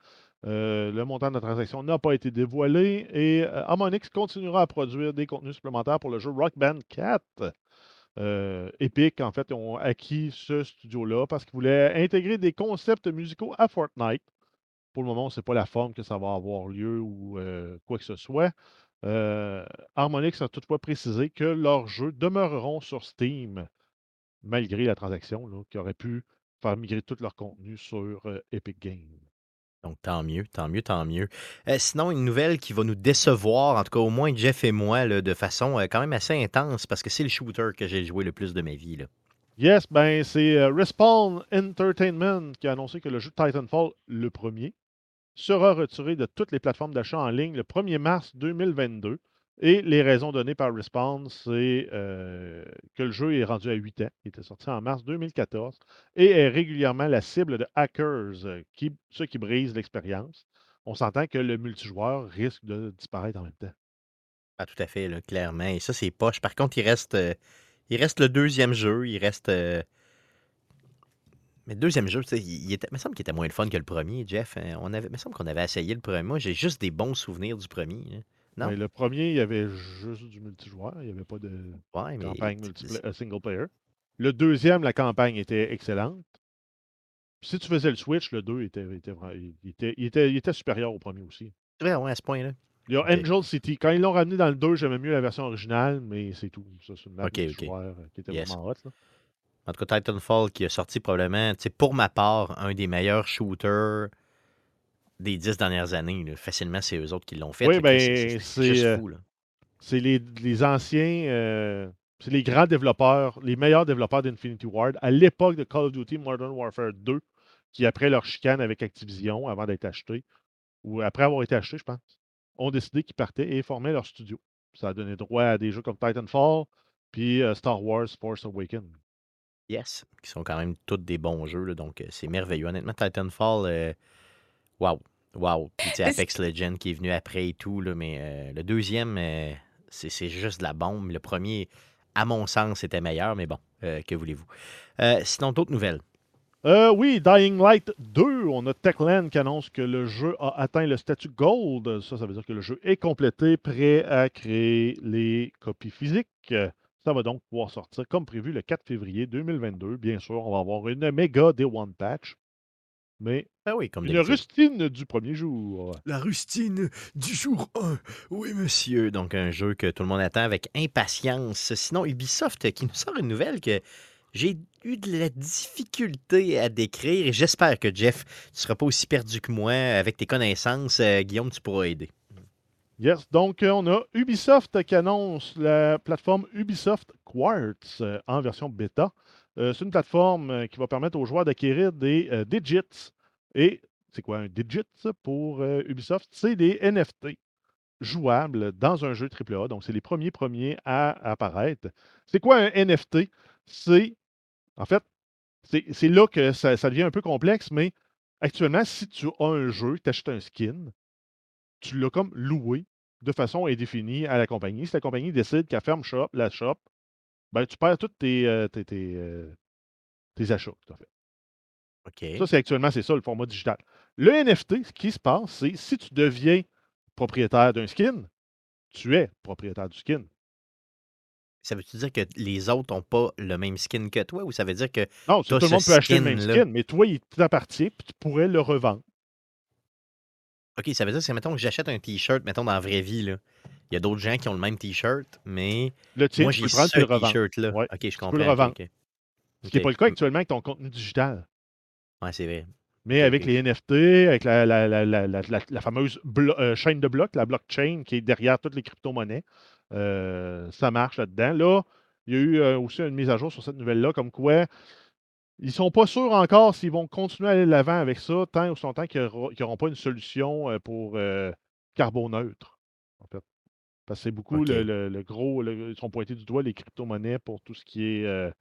Euh, le montant de la transaction n'a pas été dévoilé et euh, Harmonix continuera à produire des contenus supplémentaires pour le jeu Rock Band 4. Euh, Epic, en fait, ont acquis ce studio-là parce qu'ils voulaient intégrer des concepts musicaux à Fortnite. Pour le moment, on ne sait pas la forme que ça va avoir lieu ou quoi que ce soit. Euh, Harmonix a toutefois précisé que leurs jeux demeureront sur Steam, malgré la transaction, là, qui aurait pu faire migrer tout leur contenu sur euh, Epic Games. Donc, tant mieux, tant mieux, tant mieux. Euh, sinon, une nouvelle qui va nous décevoir, en tout cas au moins Jeff et moi, là, de façon quand même assez intense, parce que c'est le shooter que j'ai joué le plus de ma vie. Là. Yes, ben c'est Respawn Entertainment qui a annoncé que le jeu Titanfall, le premier, sera retiré de toutes les plateformes d'achat en ligne le 1er mars 2022. Et les raisons données par Respawn, c'est euh, que le jeu est rendu à 8 ans. Il était sorti en mars 2014 et est régulièrement la cible de hackers, euh, qui, ceux qui brisent l'expérience. On s'entend que le multijoueur risque de disparaître en même temps. Ah, tout à fait, clairement. Et ça, c'est poche. Par contre, il reste, euh, il reste le deuxième jeu. Il reste. Mais le deuxième jeu, tu sais, il, il était... il me semble qu'il était moins le fun que le premier, Jeff. hein. On avait... Il me semble qu'on avait essayé le premier. Moi, j'ai juste des bons souvenirs du premier. hein. Non? Ouais, le premier, il y avait juste du multijoueur. Il n'y avait pas de Ouais, mais. campagne multipla- euh, single player. Le deuxième, la campagne était excellente. Puis si tu faisais le Switch, le 2 était, était, vra- il était, il était, il était supérieur au premier aussi. C'est vrai, ouais, à ce point-là. Il y a Ok. Angel City. Quand ils l'ont ramené dans le 2, j'aimais mieux la version originale, mais c'est tout. Ça, c'est une map Ok, ok. multijoueur, euh, qui était Yes. vraiment hot. là. En tout cas, Titanfall qui a sorti probablement, pour ma part, un des meilleurs shooters des dix dernières années. là. Facilement, c'est eux autres qui l'ont fait. Oui, ben, c'est- euh, fou. C'est les, les anciens, euh, c'est les grands développeurs, les meilleurs développeurs d'Infinity Ward à l'époque de Call of Duty Modern Warfare 2, qui après leur chicane avec Activision, avant d'être achetés, ou après avoir été achetés, je pense, ont décidé qu'ils partaient et formaient leur studio. Ça a donné droit à des jeux comme Titanfall, puis euh, Star Wars Force Awakens. Yes, qui sont quand même tous des bons jeux. là, donc, euh, c'est merveilleux. Honnêtement, Titanfall, euh, wow. Wow. Puis, Apex Legends qui est venu après et tout. Là, mais euh, le deuxième, euh, c'est c'est juste de la bombe. Le premier, à mon sens, était meilleur. Mais bon, euh, que voulez-vous? Euh, sinon, d'autres nouvelles? Euh, oui, Dying Light 2, on a Techland qui annonce que le jeu a atteint le statut Gold. Ça, ça veut dire que le jeu est complété, prêt à créer les copies physiques. Ça va donc pouvoir sortir comme prévu le 4 février 2022. Bien sûr, on va avoir une méga Day One Patch, mais Ah oui, comme une rustine du premier jour. La rustine du jour 1. Oui, monsieur. Donc, un jeu que tout le monde attend avec impatience. Sinon, Ubisoft qui nous sort une nouvelle que j'ai eu de la difficulté à décrire j'espère que Jeff, tu ne seras pas aussi perdu que moi avec tes connaissances. Euh, Guillaume, tu pourras aider. Yes, donc euh, on a Ubisoft qui annonce la plateforme Ubisoft Quartz euh, en version bêta. Euh, c'est une plateforme qui va permettre aux joueurs d'acquérir des digits. Et c'est quoi un digit pour Ubisoft? C'est des NFT jouables dans un jeu AAA. Donc, c'est les premiers premiers à apparaître. C'est quoi un NFT? C'est, en fait, c'est c'est là que ça, ça devient un peu complexe, mais actuellement, si tu as un jeu, tu achètes un skin, tu l'as comme loué de façon indéfinie à la compagnie. Si la compagnie décide qu'elle ferme shop, la shop, ben, tu perds tous tes, euh, tes, tes, euh, tes achats que tu as fait. Ça, c'est actuellement, c'est ça le format digital. Le NFT, ce qui se passe, c'est si tu deviens propriétaire d'un skin, tu es propriétaire du skin. Ça veut-tu dire que les autres n'ont pas le même skin que toi ou ça veut dire que. Non, tout le monde peut acheter le même skin, mais toi, il t'appartient, puis tu pourrais le revendre. OK, ça veut dire que, mettons, que j'achète un T-shirt, mettons, dans la vraie vie, là. Il y a d'autres gens qui ont le même T-shirt, mais Le moi, tu j'ai ce. T-shirt-là. Ouais, OK, je comprends. peux le revendre. Ce qui n'est pas le cas actuellement avec ton contenu digital. Ouais, c'est vrai. Mais avec les NFT, avec la, la- la- la- fameuse euh, chaîne de blocs, la blockchain qui est derrière toutes les crypto-monnaies, euh, ça marche là-dedans. Là, il y a eu euh, aussi une mise à jour sur cette nouvelle-là, comme quoi ils sont pas sûrs encore s'ils vont continuer à aller de l'avant avec ça, tant ou longtemps qu'ils n'auront pas une solution euh, pour euh, carboneutre, en fait. Parce que c'est beaucoup le, le- le gros, le- ils sont pointés du doigt les crypto-monnaies pour tout ce qui est euh,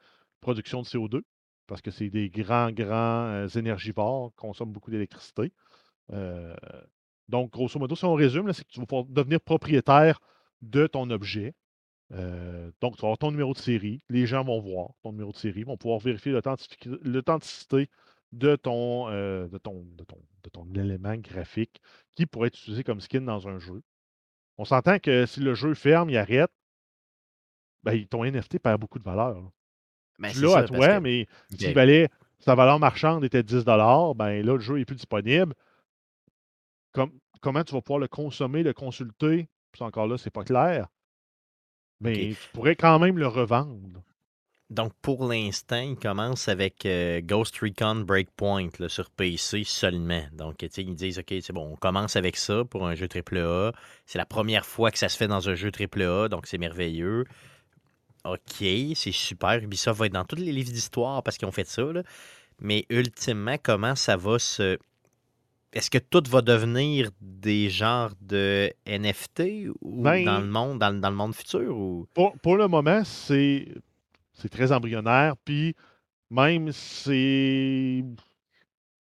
production de CO2 parce que c'est des grands, grands euh, énergivores, consomment beaucoup d'électricité. Euh, donc, grosso modo, si on résume, c'est que tu vas devenir propriétaire de ton objet. Euh, donc, tu vas avoir ton numéro de série. Les gens vont voir ton numéro de série, vont pouvoir vérifier l'authenticité de ton, euh, de ton, de ton, de ton élément graphique qui pourrait être utilisé comme skin dans un jeu. On s'entend que si le jeu ferme, il arrête, ben, ton NFT perd beaucoup de valeur. là. Ben, ça, à toi, que- mais valait, sa valeur marchande était 10 ben là, le jeu n'est plus disponible. Com- comment tu vas pouvoir le consommer, le consulter? Puis encore là, c'est pas clair. Mais tu pourrais quand même le revendre. Donc, pour l'instant, il commence avec euh, Ghost Recon Breakpoint là, sur PC seulement. Donc, ils disent, OK, c'est bon, on commence avec ça pour un jeu AAA. C'est la première fois que ça se fait dans un jeu AAA, donc c'est merveilleux. OK, c'est super. Ubisoft va être dans tous les livres d'histoire parce qu'ils ont fait ça. là. Mais ultimement, comment ça va se. Est-ce que tout va devenir des genres de NFT ou Ben- dans le monde, dans, le- dans le monde futur ou? Pour, pour le moment, c'est très embryonnaire. Puis même, c'est.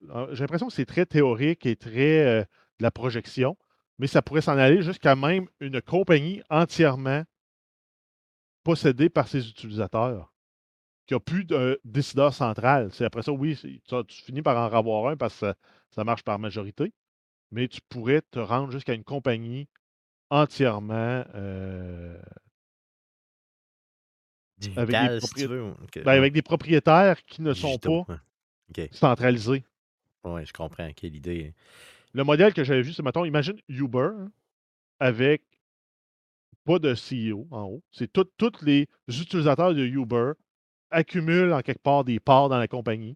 euh, J'ai l'impression que c'est très théorique et très euh, de la projection. Mais ça pourrait s'en aller jusqu'à même une compagnie entièrement possédée par ses utilisateurs. Qui n'a plus de décideur central. C'est après ça, oui, tu finis par en avoir un parce que ça, marche par majorité. Mais tu pourrais te rendre jusqu'à une compagnie entièrement euh, si tu veux? ben, avec des propriétaires qui ne sont pas centralisés. Ouais, je comprends. Quelle idée. Le modèle que j'avais vu, c'est, mettons, imagine Uber hein, avec pas de CEO en haut. C'est tous les utilisateurs de Uber accumulent en quelque part des parts dans la compagnie.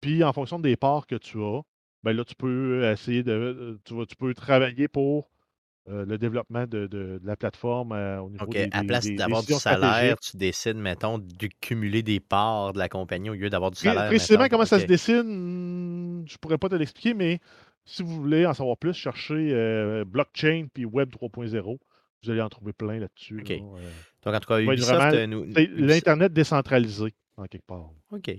Puis en fonction des parts que tu as, ben là, tu peux essayer de. euh, Tu, vas- tu peux travailler pour euh, le développement de, de- de la plateforme euh, au niveau OK. des, à des- place d'avoir du salaire, tu décides, mettons, de cumuler des parts de la compagnie au lieu d'avoir du salaire. Précisément, mettons. comment ça se dessine, hmm, je pourrais pas te l'expliquer, mais si vous voulez en savoir plus, cherchez euh, blockchain puis Web 3.0. Vous allez en trouver plein là-dessus. Là. Donc, en tout cas, Ubisoft nous. L'Internet décentralisé, en quelque part. OK.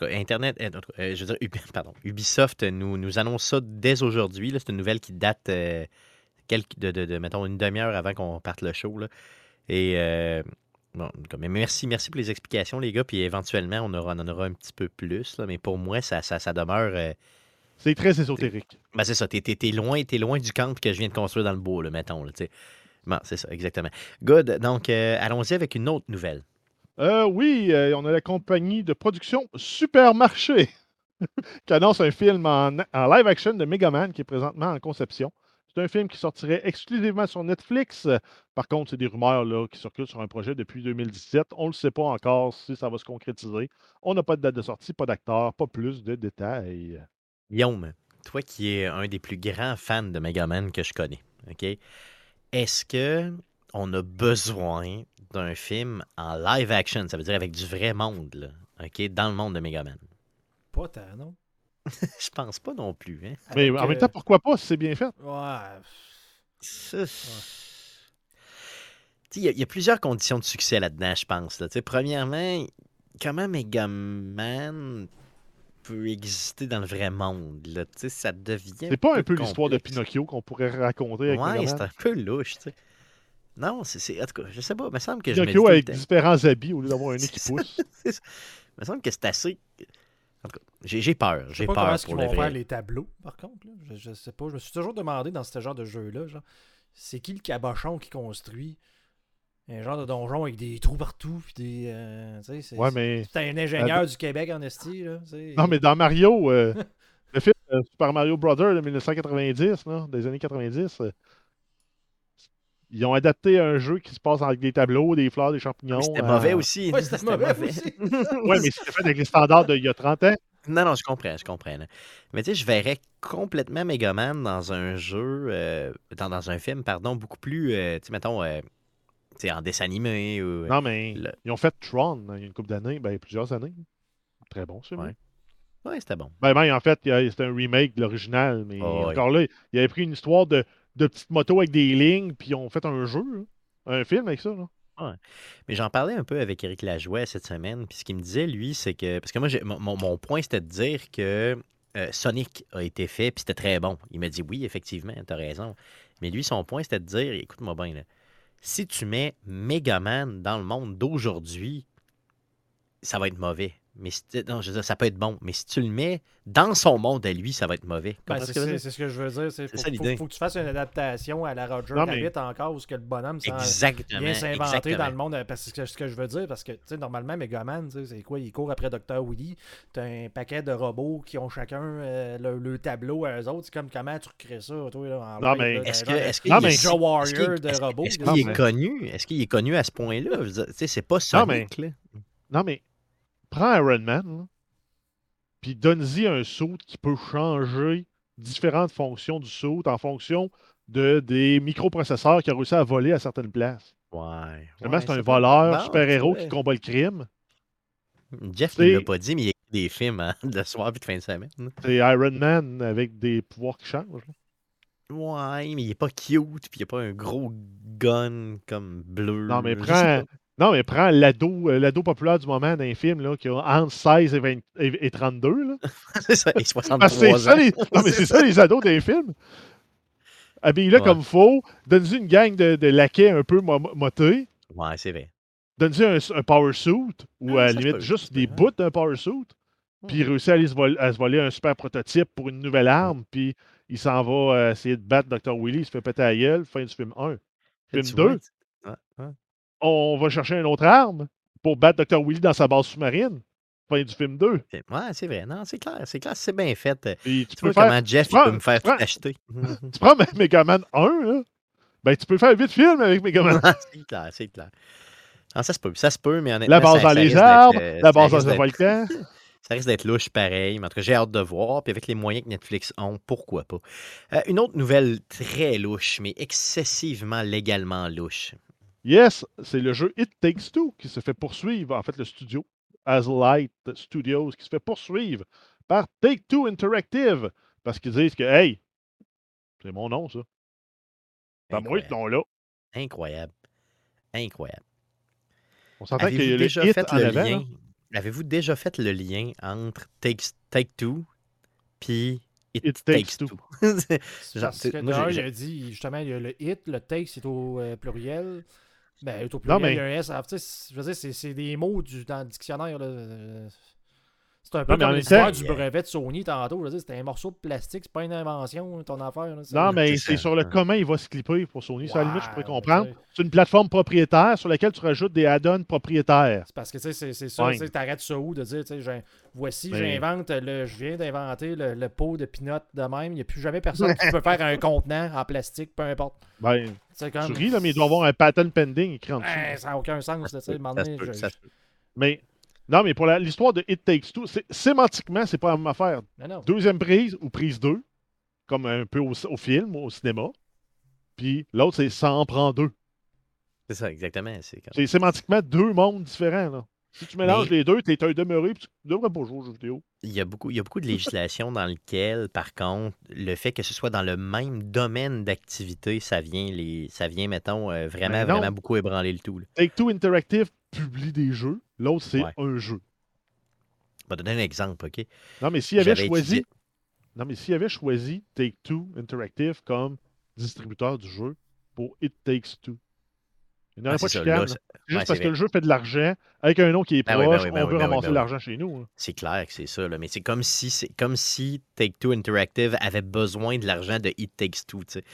En tout cas, Internet, euh, en tout cas, euh, je veux dire, pardon, Ubisoft nous, nous annonce ça dès aujourd'hui. C'est une nouvelle qui date euh, quelques, de, de- de, mettons, une demi-heure avant qu'on parte le show. là. Et euh, bon, mais merci, merci pour les explications, les gars. Puis éventuellement, on, aura, on en aura un petit peu plus. là. Mais pour moi, ça, ça, ça demeure. euh, C'est très ésotérique. ben, c'est ça, t'es, t'es loin, loin du camp que je viens de construire dans le là, mettons. Là, bon, c'est ça, exactement. Good. Donc, allons-y avec une autre nouvelle. Euh, oui, euh, on a la compagnie de production Supermarché qui annonce un film en, live action de Megaman qui est présentement en conception. C'est un film qui sortirait exclusivement sur Netflix. Par contre, c'est des rumeurs là, qui circulent sur un projet depuis 2017. On ne sait pas encore si ça va se concrétiser. On n'a pas de date de sortie, pas d'acteur, pas plus de détails. Guillaume, toi qui es un des plus grands fans de Megaman que je connais, OK? Est-ce que on a besoin d'un film en live action, ça veut dire avec du vrai monde, là, OK, dans le monde de Megaman? Pas tant, non? je pense pas non plus, hein? Mais Avec, en même euh, temps, pourquoi pas si c'est bien fait? Ouais. Ça, Tu sais, Il y, a- il y a plusieurs conditions de succès là-dedans, je pense. là. Tu sais, Premièrement, comment Megaman peut exister dans le vrai monde? Là? Tu sais, Ça devient. C'est pas un peu l'histoire de Pinocchio qu'on pourrait raconter avec Ouais, c'est un peu louche, tu sais. Non, c'est- c'est. En tout cas, je sais pas. Il me semble que Pinocchio avec temps- différents habits au lieu d'avoir un nez C'est qui pousse. Il me semble que c'est assez. En tout cas, j'ai j'ai peur. Je sais J'ai pas comment peur est-ce qu'ils vont faire les tableaux, par contre. là. Je, je sais pas. Je me suis toujours demandé dans ce genre de jeu-là, genre, c'est qui le cabochon qui construit un genre de donjon avec des trous partout, puis des. euh, tu sais, c'est Ouais, mais. un ingénieur du Québec en esti, là. Non, mais dans Mario, euh, le film euh, Super Mario Brothers de 1990, là, des années 90, euh, ils ont adapté un jeu qui se passe avec des tableaux, des fleurs, des champignons. C'était euh, mauvais aussi. Ouais, c'était mauvais aussi. Ouais, mais c'était fait avec les standards d'il y a 30 ans. Non, non, je comprends, je comprends. Mais tu sais, je verrais complètement Megaman dans un jeu, euh, dans, dans un film, pardon, beaucoup plus, euh, tu sais, mettons, euh, tu sais, en dessin animé ou... Non, mais le- ils ont fait Tron il y a une couple d'années, ben, plusieurs années. Très bon, c'est Ouais. Ouais, c'était bon. Ben, ben, en fait, il c'était un remake de l'original, mais Oh, encore là, ils avaient pris une histoire de, de petites motos avec des lignes, puis ils fait un jeu, hein, un film avec ça. Là. Mais j'en parlais un peu avec Eric Lajoie cette semaine, puis ce qu'il me disait, lui, c'est que... Parce que moi, mon, mon- point, c'était de dire que euh, Sonic a été fait, puis c'était très bon. Il m'a dit, oui, effectivement, t'as raison. Mais lui, son point, c'était de dire, écoute-moi bien, si tu mets Megaman dans le monde d'aujourd'hui, ça va être mauvais. Mais si tu- non, je veux dire, ça peut être bon. Mais si tu le mets dans son monde à lui, ça va être mauvais. Ben, c'est ce que je veux c'est- dire? c'est ce que je veux dire. C'est C'est faut, ça, faut- l'idée. faut que tu fasses une adaptation à la Roger Non, mais- encore, où ce que le bonhomme vient s'inventer dans le monde. euh, Parce que ce que je veux dire, parce que tu sais, normalement, Megaman, tu sais, c'est quoi Il court après Dr. Willy. T'as un paquet de robots qui ont chacun euh, le, le tableau à eux autres. C'est comme comment tu recrées ça, toi, là, en Non, mais- Est-ce qu'il est- qu'il- Warrior de robots. Est-ce qu'il est connu? Est-ce qu'il est connu à ce point-là? Tu c'est pas là. Non, mais prends Iron Man, là, puis donne-y un saut qui peut changer différentes fonctions du saut en fonction de, des microprocesseurs qu'il a réussi à voler à certaines places. Ouais. C'est un voleur, super-héros qui combat le crime. Jeff ne l'a pas dit, mais il écrit des films hein, de soir et de fin de semaine. C'est Iron Man avec des pouvoirs qui changent. là. Ouais, mais il est pas cute, puis il a pas un gros gun comme bleu. Non, mais prends, non, mais prends l'ado, euh, l'ado populaire du moment d'un film là, qui a entre 16 et, 20 et, et 32. Là. c'est ça, et Parce 63 que c'est ans. ça, les, non, mais c'est ça les ados des films. Habille-le Ouais. comme faux, donne-lui une gang de, de laquais un peu mo- motés, Ouais, c'est vrai. donne-lui un, un power suit, ou Ah, à limite peut, juste des peut, bouts d'un power suit, puis il réussit à, aller se vol- à se voler un super prototype pour une nouvelle arme, puis il s'en va euh, essayer de battre Dr. Willy, il se fait péter à la gueule, fin du film 1. Film Tu 2, on va chercher une autre arme pour battre Dr. Willy dans sa base sous-marine, fin du film 2. C'est- Ouais, c'est vrai. Non, c'est clair. C'est clair, c'est bien fait. Euh, tu Tu peux vois faire comment Jeff prends- peut me faire prends- tout acheter. tu prends Me- Megaman 1, là, ben tu peux faire 8 films avec Megaman. c'est clair, c'est clair. Non, ça se peut. Ça se peut, mais honnêtement. La base dans les arbres, euh, la base dans un volcan. Ça risque d'être louche pareil, mais en tout cas, j'ai hâte de voir. Puis avec les moyens que Netflix ont, pourquoi pas. Euh, une autre nouvelle très louche, mais excessivement légalement louche. Yes, c'est le jeu It Takes Two qui se fait poursuivre, en fait le studio, Azlight Studios, qui se fait poursuivre par Take Two Interactive, parce qu'ils disent que, hey, c'est mon nom ça. C'est à moi ce Incroyable. nom-là. Incroyable. Incroyable. On s'entend qu'il y Avez-vous a déjà fait le lien? là. Avez-vous déjà fait le lien entre Take, Take Two puis It, It Takes, Takes Two? Genre, moi, il a dit, justement, il y a le hit, le take, c'est au euh, pluriel. Ben, au pluriel, Non, mais- il y a un S. C'est- je veux dire, c'est- c'est des mots du, dans le dictionnaire. là. C'est un peu en comme l'histoire du brevet de Sony tantôt. C'était un morceau de plastique, c'est pas une invention, ton affaire. là. Non, mais c'est sur le comment il va se clipper pour Sony. Ça, à la limite, je pourrais comprendre. C'est une plateforme propriétaire sur laquelle tu rajoutes des add-ons propriétaires. C'est parce que tu sais, c'est c'est ça, Ouais. tu sais, t'arrêtes ça où de dire, tu sais, j'ai- voici, Mais- j'invente, le, je viens d'inventer le, le pot de pinot de même. Il n'y a plus jamais personne qui peut faire un contenant en plastique, peu importe. Ben, C'est tu ris, là, mais il doit avoir un patent pending écrit en dessous. Ben, ça n'a aucun sens. là, Ça se donné, peut, je- ça se peut. Mais non, mais pour l'histoire de It Takes Two, c'est- sémantiquement, c'est pas la même affaire. Non, non. Deuxième prise ou prise 2, comme un peu au, au film, au cinéma. Puis l'autre, c'est ça en prend deux. C'est ça, exactement. C'est sémantiquement deux mondes différents. Là. Si tu mélanges Mais- les deux, tu es un demeuré, puis tu devrais pas jouer aux jeux vidéo. Il y, a beaucoup, il y a beaucoup de législation dans lequel, par contre, le fait que ce soit dans le même domaine d'activité, ça vient, les, ça vient mettons, euh, vraiment, vraiment beaucoup ébranler le tout. là. Take Two Interactive publie des jeux, l'autre, c'est Ouais. un jeu. Je vais donner un exemple, OK? Non, mais s'il avait choisi. étudié- Non, mais s'il avait choisi Take Two Interactive comme distributeur du jeu pour It Takes Two. Il n'y aurait Ah, pas de chicane. ouais, juste parce que le jeu fait de l'argent avec un nom qui est Ben oui, proche, ben oui, ben on oui, veut ben ramasser ben oui. l'argent chez nous. là. C'est clair que c'est ça, là, mais c'est comme si c'est comme si Take-Two Interactive avait besoin de l'argent de It Takes Two. tu sais.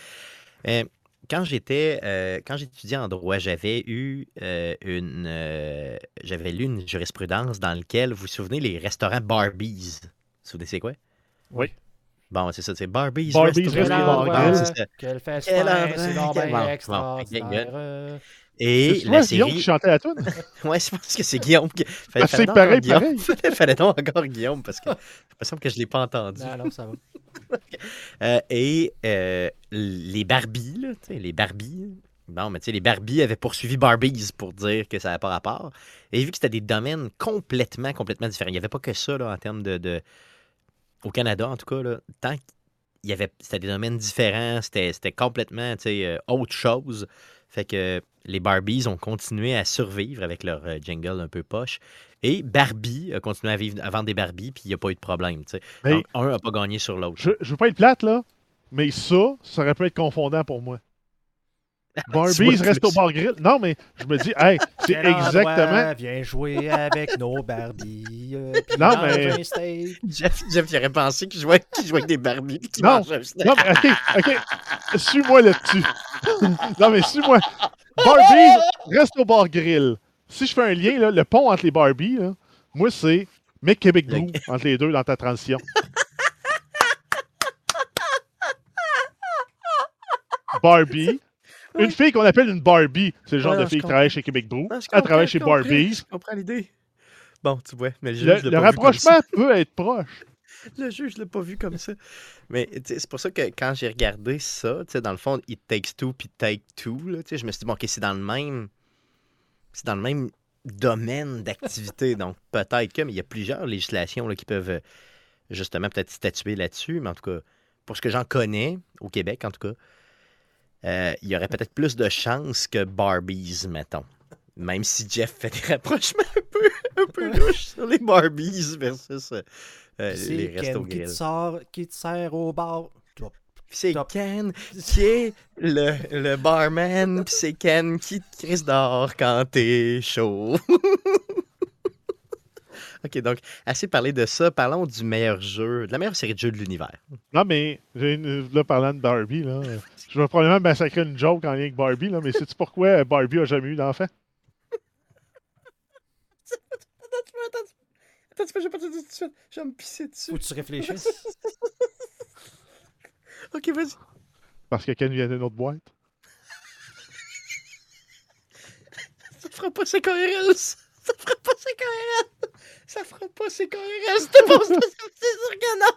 Euh, quand j'étais euh, quand j'étudiais en droit, j'avais eu euh, une euh, j'avais lu une jurisprudence dans laquelle vous vous souvenez les restaurants Barbies? Vous vous souvenez c'est quoi? Oui. Bon, c'est ça, c'est Barbies. Barbies Restaurant. Restaurant Bon, Grill. c'est. Quel extraordinaire. Et C'est la toi, Guillaume, série. qui chantait la tune? Ouais, je pense que c'est Guillaume. qui- Fallait, Ah, c'est donc pareil, encore Guillaume. pareil. Fallait, fallait donc encore Guillaume parce que il me semble que je ne l'ai pas entendu. Non, non, ça va. Euh, et euh, les Barbies, là, tu sais, les Barbies. Bon, mais tu sais, les Barbies avaient poursuivi Barbies pour dire que ça n'avait pas rapport. Et vu que c'était des domaines complètement, complètement différents, il n'y avait pas que ça là, en termes de, de- Au Canada, en tout cas, là, tant qu'il y avait. C'était des domaines différents, c'était c'était complètement tu sais, euh, autre chose. Fait que les Barbies ont continué à survivre avec leur euh, jingle un peu poche. Et Barbie a continué à, vivre, à vendre des Barbies, puis il n'y a pas eu de problème. Mais Donc, un n'a pas gagné sur l'autre. je, je veux pas être plate, là, mais ça, ça aurait pu être confondant pour moi. Barbies reste au bar grill. Non, mais je me dis, hey, c'est exactement. Viens jouer avec nos Barbies. euh, Non, mais-. Jeff, Jeff, il aurait pensé qu'il jouait, qu'il jouait avec des Barbies puis Non. un. Non, mais OK, OK. Suis-moi là-dessus. non, mais suis-moi. Barbies reste au bar grill. Si je fais un lien, là, le pont entre les Barbies, là, moi, c'est mets Québec Blue entre les deux dans ta transition. Barbie. Une fille qu'on appelle une Barbie, c'est le genre Ouais, non, de fille qui travaille chez Québec. Ah, je Elle travaille chez Barbies. Je comprends l'idée. Bon, tu vois, mais le juge, Le, pas vu rapprochement peut être proche. Le juge, je l'ai pas vu comme ça. Mais c'est pour ça que quand j'ai regardé ça, dans le fond, It Takes Two puis Take Two, là, je me suis dit, bon, OK, c'est dans le même... C'est dans le même domaine d'activité. donc, peut-être que, mais il y a plusieurs législations là, qui peuvent euh, justement peut-être statuer là-dessus. Mais en tout cas, pour ce que j'en connais, au Québec en tout cas, euh, il y aurait peut-être plus de chances que Barbies, mettons. Même si Jeff fait des rapprochements un peu, un peu louches sur les Barbies versus euh, euh, les C'est restos Ken qui te, sort, qui te sert au bar. C'est Top. Ken qui est le, le barman, puis c'est Ken qui te crisse dehors quand t'es chaud. ok, donc, assez parlé de ça. Parlons du meilleur jeu, de la meilleure série de jeux de l'univers. Non, mais j'ai une- là, parlant de Barbie, là, euh, je vais probablement massacrer une joke en lien avec Barbie, là, mais sais-tu pourquoi Barbie a jamais eu d'enfant? Attends, tu peux, je vais pas te dire tout de suite. Je vais me pisser dessus. Faut que tu réfléchisses. Ok, vas-y. Parce que Ken vient d'une autre boîte. Ça fera pas ses cohérences. Ça fera pas ses cohérences. Ça fera pas ses cohérences. T'es bon, c'est sûr que non.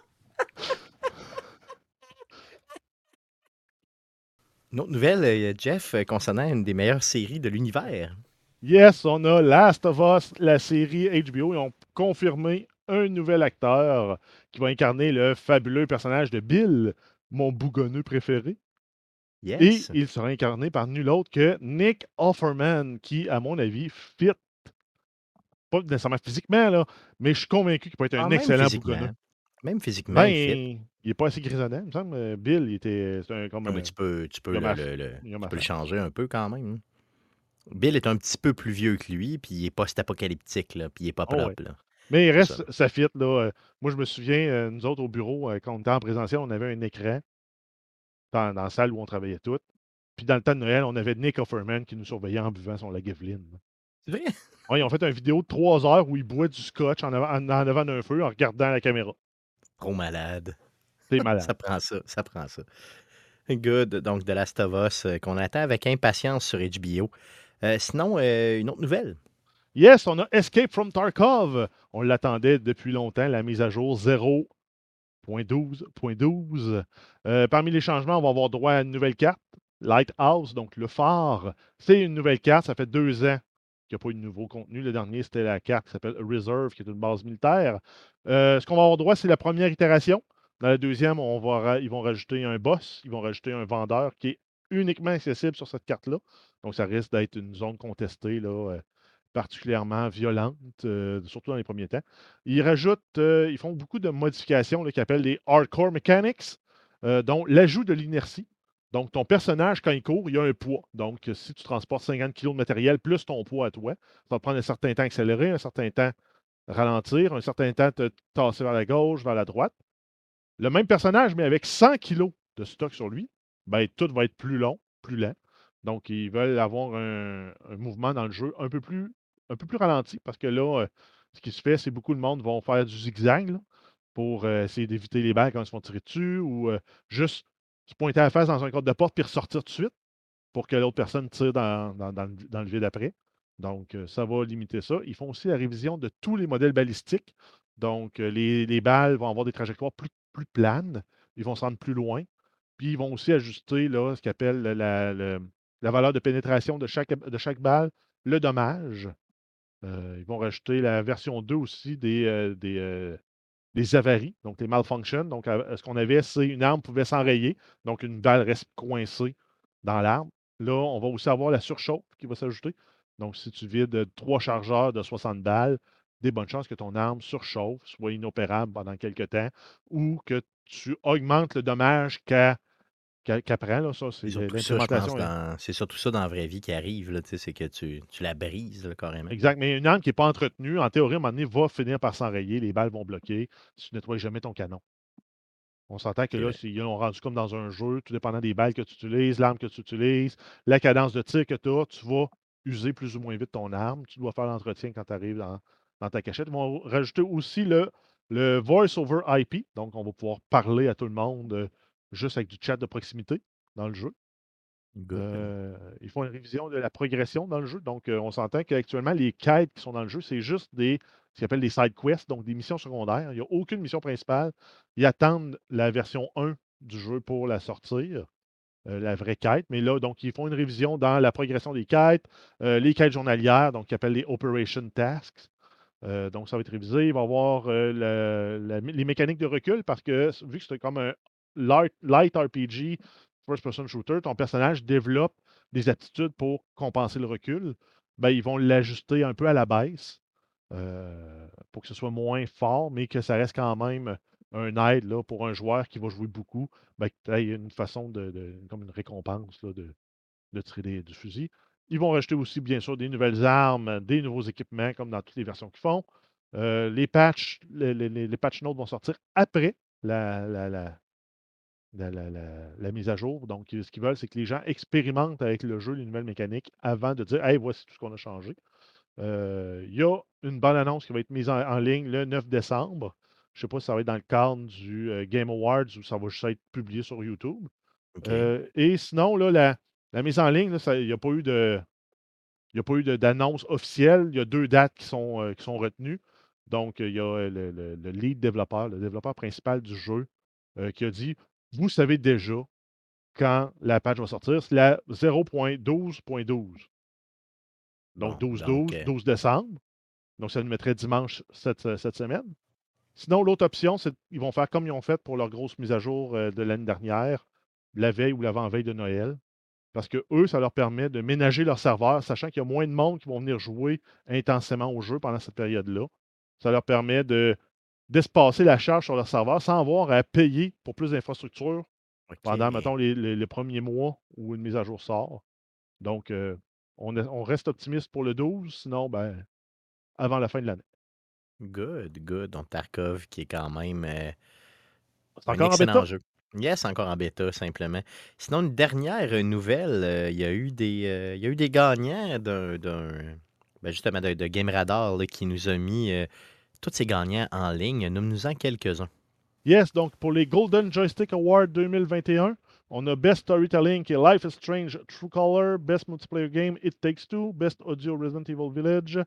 Une autre nouvelle, euh, Jeff, euh, concernant une des meilleures séries de l'univers. Yes, on a Last of Us, la série HBO. Ils ont confirmé un nouvel acteur qui va incarner le fabuleux personnage de Bill, mon bougonneux préféré. Et Yes. il sera incarné par nul autre que Nick Offerman, qui, à mon avis, fit. Pas nécessairement physiquement, là, mais je suis convaincu qu'il peut être un excellent bougonneux. Même physiquement, Ben, il fit. il est pas assez grisonnant, il me semble. euh, Bill, il était c'est un, comme Non, mais un- tu peux, tu le, tu peux changer un peu quand même. hein. Bill est un petit peu plus vieux que lui, puis il est post-apocalyptique, là, puis il est pas Oh, ouais. propre. là. Mais il reste, ça. ça fit, là. euh, Moi, je me souviens, euh, nous autres, au bureau, euh, quand on était en présentiel, on avait un écran dans, dans la salle où on travaillait tous. Puis dans le temps de Noël, on avait Nick Offerman qui nous surveillait en buvant son Lagavulin. C'est vrai? Ouais, ils ont fait une vidéo de trois heures où il boit du scotch en avant, en, en avant d'un feu en regardant la caméra. Trop malade. C'est malade. Ça prend ça, ça prend ça. Good. Donc, The Last of Us, euh, qu'on attend avec impatience sur HBO. Euh, sinon, euh, une autre nouvelle. Yes, on a Escape from Tarkov. On l'attendait depuis longtemps, la mise à jour 0.12.12. Euh, parmi les changements, on va avoir droit à une nouvelle carte, Lighthouse, donc le phare. C'est une nouvelle carte, ça fait deux ans qu'il n'y a pas eu de nouveau contenu. Le dernier, c'était la carte qui s'appelle Reserve, qui est une base militaire. Euh, ce qu'on va avoir droit, c'est la première itération. Dans la deuxième, ils vont rajouter un boss, ils vont rajouter un vendeur qui est uniquement accessible sur cette carte-là. Donc, ça risque d'être une zone contestée, euh, particulièrement violente, euh, surtout dans les premiers temps. Ils rajoutent, ils font beaucoup de modifications qu'ils appellent les hardcore mechanics, dont l'ajout de l'inertie. Donc, ton personnage, quand il court, il a un poids. Donc, si tu transportes 50 kg de matériel plus ton poids à toi, ça va prendre un certain temps accélérer, un certain temps ralentir, un certain temps te tasser vers la gauche, vers la droite. Le même personnage, mais avec 100 kg de stock sur lui, ben, tout va être plus long, plus lent. Donc, ils veulent avoir un, mouvement dans le jeu un peu plus, un peu plus ralenti parce que là, euh, ce qui se fait, c'est beaucoup de monde vont faire du zigzag pour euh, essayer d'éviter les balles quand ils se font tirer dessus ou euh, juste se pointer à la face dans un cadre de porte puis ressortir tout de suite pour que l'autre personne tire dans, dans- dans le, dans le vide après. Donc, euh, ça va limiter ça. Ils font aussi la révision de tous les modèles balistiques. Donc, euh, les, les balles vont avoir des trajectoires plus, plus planes. Ils vont se rendre plus loin. Puis, ils vont aussi ajuster là, ce qu'ils appellent la, la- la valeur de pénétration de chaque, de chaque balle, le dommage. Euh, ils vont rajouter la version 2 aussi des, des, des avaries, donc les malfunctions. Donc, euh, ce qu'on avait, c'est une arme pouvait s'enrayer, donc une balle reste coincée dans l'arme. Là, on va aussi avoir la surchauffe qui va s'ajouter. Donc, si tu vides trois chargeurs de 60 balles, des bonnes chances que ton arme surchauffe, soit inopérable pendant quelques temps, ou que tu augmentes le dommage qu'elle qu'apprend, là, ça, c'est surtout ça, dans- c'est surtout ça dans la vraie vie qui arrive, là, c'est que tu, tu la brises, là, carrément. Exact. Mais une arme qui n'est pas entretenue, en théorie, à un moment donné, va finir par s'enrayer, les balles vont bloquer si tu nettoies jamais ton canon. On s'entend que là, vrai. s'ils l'ont rendu comme dans un jeu, tout dépendant des balles que tu utilises, l'arme que tu utilises, la cadence de tir que tu as, tu vas user plus ou moins vite ton arme. Tu dois faire l'entretien quand tu arrives dans, dans ta cachette. Ils vont rajouter aussi le, le Voice over IP. Donc, on va pouvoir parler à tout le monde euh, juste avec du chat de proximité dans le jeu. Euh, ils font une révision de la progression dans le jeu. Donc, euh, on s'entend qu'actuellement, les quêtes qui sont dans le jeu, c'est juste des ce qu'ils appellent des side quests, donc des missions secondaires. Il n'y a aucune mission principale. Ils attendent la version 1 du jeu pour la sortir, euh, la vraie quête. Mais là, donc, ils font une révision dans la progression des quêtes, les quêtes journalières, donc qu'ils appellent les Operation Tasks. Donc, ça va être révisé. Il va y avoir la- les mécaniques de recul parce que vu que c'est comme un light, RPG, first-person shooter, ton personnage développe des aptitudes pour compenser le recul. Ben, ils vont l'ajuster un peu à la baisse euh, pour que ce soit moins fort, mais que ça reste quand même un aide là, pour un joueur qui va jouer beaucoup. Ben, tu aies une façon de, comme une récompense de, de tirer du fusil. Ils vont rajouter aussi, bien sûr, des nouvelles armes, des nouveaux équipements, comme dans toutes les versions qu'ils font. Euh, les patchs, les, les- patch notes vont sortir après la- la- la, la- mise à jour. Donc, ce qu'ils veulent, c'est que les gens expérimentent avec le jeu les nouvelles mécaniques avant de dire Hey, voici tout ce qu'on a changé. Euh, Il y a une bonne annonce qui va être mise en, en ligne le 9 décembre. Je ne sais pas si ça va être dans le cadre du euh, Game Awards ou ça va juste être publié sur YouTube. Euh, et sinon, là, la, la mise en ligne, il n'y a pas eu de. Il a pas eu d'annonce officielle. Il y a deux dates qui sont, euh, qui sont retenues. Donc, il y a euh, le, le- le lead développeur, le développeur principal du jeu, euh, qui a dit Vous savez déjà quand la patch va sortir. C'est la 0.12.12. Donc, Bon, 12, donc, 12, euh, 12 décembre. Donc, ça nous mettrait dimanche cette, euh, cette semaine. Sinon, l'autre option, c'est qu'ils vont faire comme ils ont fait pour leur grosse mise à jour euh, de l'année dernière, la veille ou l'avant-veille de Noël. Parce que eux, ça leur permet de ménager leur serveur, sachant qu'il y a moins de monde qui vont venir jouer intensément au jeu pendant cette période-là. Ça leur permet de d'espacer la charge sur leur serveur sans avoir à payer pour plus d'infrastructures pendant, mettons, les, les- les premiers mois où une mise à jour sort. Donc, euh, on, est- on reste optimiste pour le 12, sinon, ben, avant la fin de l'année. Good, good. Donc, Tarkov, qui est quand même euh, un encore en bêta? jeu. Yes, encore en bêta, simplement. Sinon, une dernière nouvelle, euh, il y a eu des, il y a eu des gagnants d'un, ben, justement, de, de Game Radar là, qui nous a mis tous ces gagnants en ligne. Nomme-nous-en quelques-uns. Yes, donc pour les Golden Joystick Awards 2021, on a Best Storytelling qui est Life is Strange True Color, Best Multiplayer Game It Takes Two, Best Audio Resident Evil Village,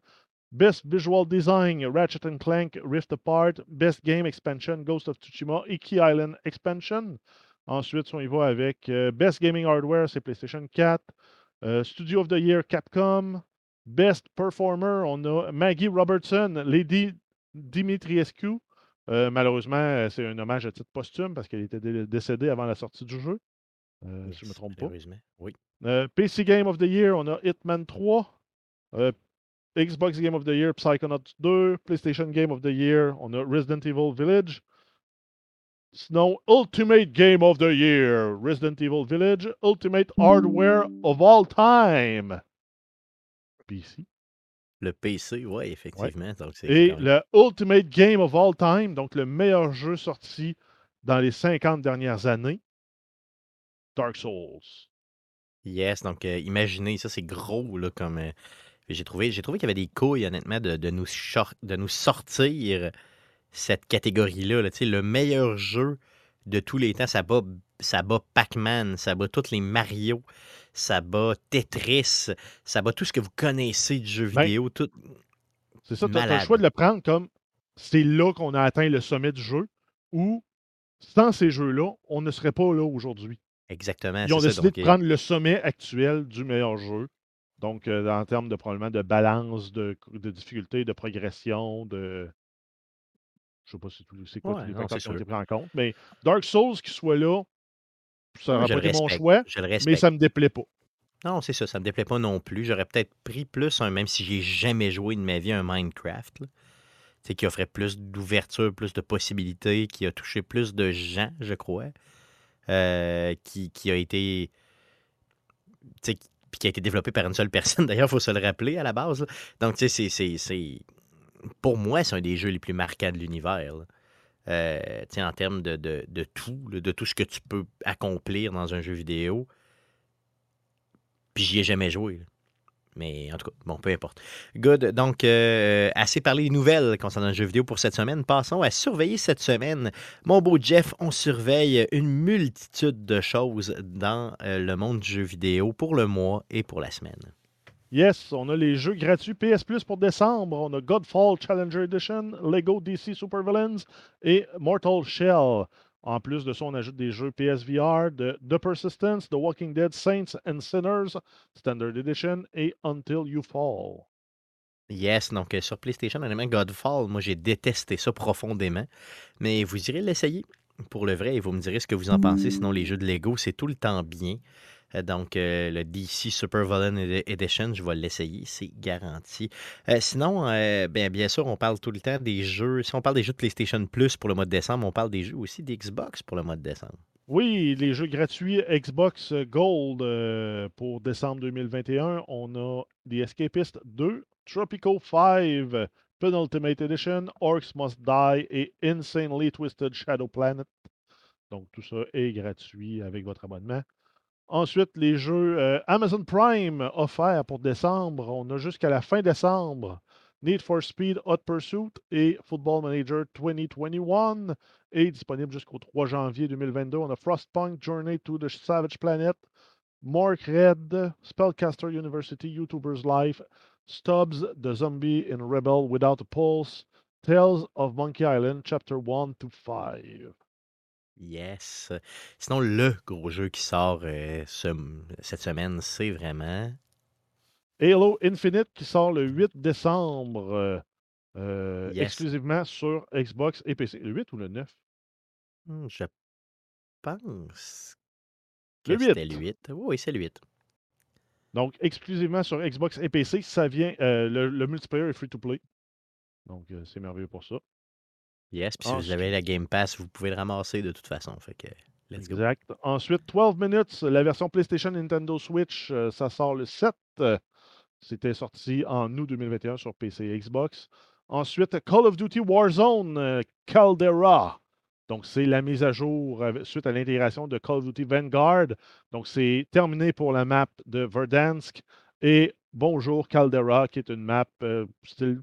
Best Visual Design Ratchet and Clank Rift Apart, Best Game Expansion Ghost of Tsushima Iki Island Expansion. Ensuite, on y va avec euh, Best Gaming Hardware, c'est PlayStation 4. Euh, Studio of the Year Capcom. Best Performer, on a Maggie Robertson, Lady Dimitriescu. Euh, malheureusement, euh, c'est un hommage à titre posthume parce qu'elle était dé- décédée avant la sortie du jeu. Euh, si je ne me trompe pas. Oui. PC Game of the Year, on a Hitman 3. Euh, Xbox Game of the Year, Psychonauts 2. PlayStation Game of the Year, on a Resident Evil Village. Sinon, Ultimate Game of the Year, Resident Evil Village. Ultimate Hardware of All Time. PC. Le PC, oui, effectivement. Donc, Et le Ultimate Game of All Time, donc le meilleur jeu sorti dans les 50 dernières années, Dark Souls. Yes, donc euh, imaginez, ça c'est gros là comme euh, j'ai trouvé, j'ai trouvé qu'il y avait des couilles honnêtement de, de nous, de nous sortir cette catégorie-là. là. Le meilleur jeu de tous les temps, ça bat, ça bat Pac-Man, ça bat tous les Mario, ça bat Tetris, ça bat tout ce que vous connaissez du jeu Ben, vidéo. Tout... C'est ça, tu as le choix de le prendre comme c'est là qu'on a atteint le sommet du jeu ou sans ces jeux-là, on ne serait pas là aujourd'hui. Exactement. Ils ont ça, décidé donc, de euh, prendre le sommet actuel du meilleur jeu. Donc, euh, en termes de probablement de balance, de, de difficulté, de progression, de. Je sais pas si tout- c'est quoi Ouais, tous les facteurs qui ont été pris en compte. Mais Dark Souls qui soit là, ça n'aurait pas été mon choix, Je le mais ça me déplaît pas. Non, c'est ça, ça me déplaît pas non plus. J'aurais peut-être pris plus, même si j'ai jamais joué de ma vie un Minecraft, qui offrait plus d'ouverture, plus de possibilités, qui a touché plus de gens, je crois. euh, qui, qui a été. qui a été développé par une seule personne. D'ailleurs, il faut se le rappeler à la base. là. Donc, tu sais, c'est- c'est- c'est. Pour moi, c'est un des jeux les plus marquants de l'univers. Euh, en termes de, de, tout, de tout ce que tu peux accomplir dans un jeu vidéo. Puis j'y ai jamais joué. Mais en tout cas, bon, peu importe. Good. Donc, euh, assez parlé des nouvelles concernant le jeu vidéo pour cette semaine. Passons à surveiller cette semaine. Mon beau Jeff, on surveille une multitude de choses dans euh, le monde du jeu vidéo pour le mois et pour la semaine. Yes, on a les jeux gratuits PS Plus pour décembre. On a Godfall Challenger Edition, Lego DC Super Villains et Mortal Shell. En plus de ça, on ajoute des jeux PSVR de The Persistence, The Walking Dead, Saints and Sinners, Standard Edition et Until You Fall. Yes, donc euh, sur PlayStation, honnêtement, Godfall, moi j'ai détesté ça profondément. Mais vous irez l'essayer pour le vrai et vous me direz ce que vous en pensez. Sinon, les jeux de Lego, c'est tout le temps bien. Euh, Donc, euh, le DC Super Villain Edi- Edition, je vais l'essayer, c'est garanti. Euh, sinon, ben, bien sûr, on parle tout le temps des jeux. Si on parle des jeux de PlayStation Plus pour le mois de décembre, on parle des jeux aussi d'Xbox pour le mois de décembre. Oui, les jeux gratuits Xbox Gold pour décembre 2021. On a The Escapist 2, Tropico 5, Penultimate Edition, Orcs Must Die et Insanely Twisted Shadow Planet. Donc tout ça est gratuit avec votre abonnement. Ensuite, les jeux euh, Amazon Prime offerts pour décembre. On a jusqu'à la fin décembre Need for Speed Hot Pursuit et Football Manager 2021 est disponible jusqu'au 3 janvier 2022. On a Frostpunk Journey to the Savage Planet, Mark Red, Spellcaster University, YouTuber's Life, Stubbs, The Zombie in Rebel Without a Pulse, Tales of Monkey Island, Chapter 1 to 5. Yes. Sinon, le gros jeu qui sort euh, ce- cette semaine, c'est vraiment. Halo Infinite qui sort le 8 décembre, euh, euh, Yes. exclusivement sur Xbox et PC. Le 8 ou le 9 Hmm, Je pense Le que c'était 8. le 8. Oui, c'est le 8. Donc, exclusivement sur Xbox et PC, ça vient. euh, le, le multiplayer est free to play. Donc, euh, c'est merveilleux pour ça. Yes, puis si vous avez la Game Pass, vous pouvez le ramasser de toute façon. Fait que, let's go. Exact. Ensuite, 12 minutes, la version PlayStation Nintendo Switch, euh, ça sort le 7. euh, C'était sorti en août 2021 sur PC et Xbox. Ensuite, Call of Duty Warzone euh, Caldera. Donc, c'est la mise à jour avec- suite à l'intégration de Call of Duty Vanguard. Donc, c'est terminé pour la map de Verdansk. Et bonjour Caldera, qui est une map euh, style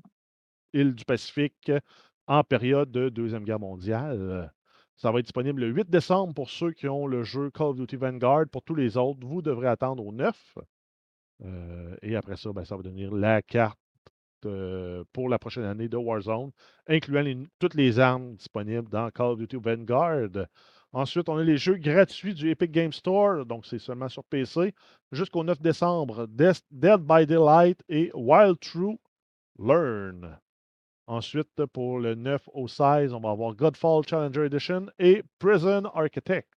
île du Pacifique euh, en période de Deuxième Guerre mondiale. Ça va être disponible le 8 décembre pour ceux qui ont le jeu Call of Duty Vanguard. Pour tous les autres, vous devrez attendre au 9. Euh, et après ça, ben, ça va devenir la carte euh, pour la prochaine année de Warzone, incluant toutes les armes disponibles dans Call of Duty Vanguard. Ensuite, on a les jeux gratuits du Epic Game Store, donc c'est seulement sur PC, jusqu'au 9 décembre. Dead by Daylight et Wild True Learn. Ensuite, pour le 9 au 16, on va avoir Godfall Challenger Edition et Prison Architect.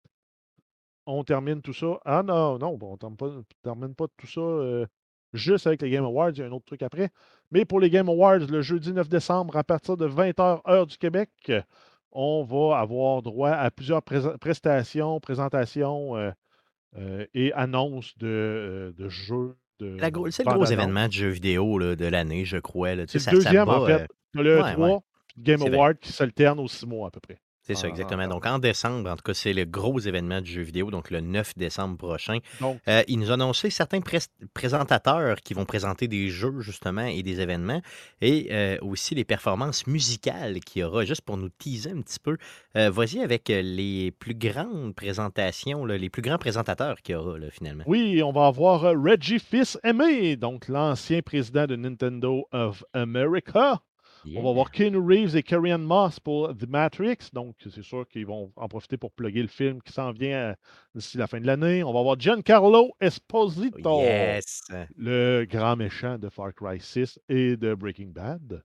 On termine tout ça. Ah non, non, on ne termine pas, tout ça euh, juste avec les Game Awards. Il y a un autre truc après. Mais pour les Game Awards, le jeudi 9 décembre, à partir de 20h, heure du Québec, on va avoir droit à plusieurs prestations, présentations euh, euh, et annonces de jeux. De La gros- C'est le gros événement de jeux vidéo là, de l'année, je crois. là. Tu sais, C'est ça- le ça deuxième, bat, en fait. euh, le ouais, 3, ouais. Game C'est vrai. Award qui s'alternent aux six mois à peu près. C'est ça, Ah, exactement. Donc, en décembre, en tout cas, c'est le gros événement du jeu vidéo, donc le 9 décembre prochain. Donc, Euh, il nous a annoncé certains présentateurs qui vont présenter des jeux, justement, et des événements, et euh, aussi les performances musicales qu'il y aura, juste pour nous teaser un petit peu. Euh, Vas-y avec euh, les plus grandes présentations, là, les plus grands présentateurs qu'il y aura, là, finalement. oui, on va avoir Reggie Fils-Aimé, donc l'ancien président de Nintendo of America. On va voir Keanu Reeves et Carrie Moss pour The Matrix. Donc, c'est sûr qu'ils vont en profiter pour plugger le film qui s'en vient euh, d'ici la fin de l'année. On va voir Giancarlo Esposito, Yes! le grand méchant de Far Cry 6 et de Breaking Bad.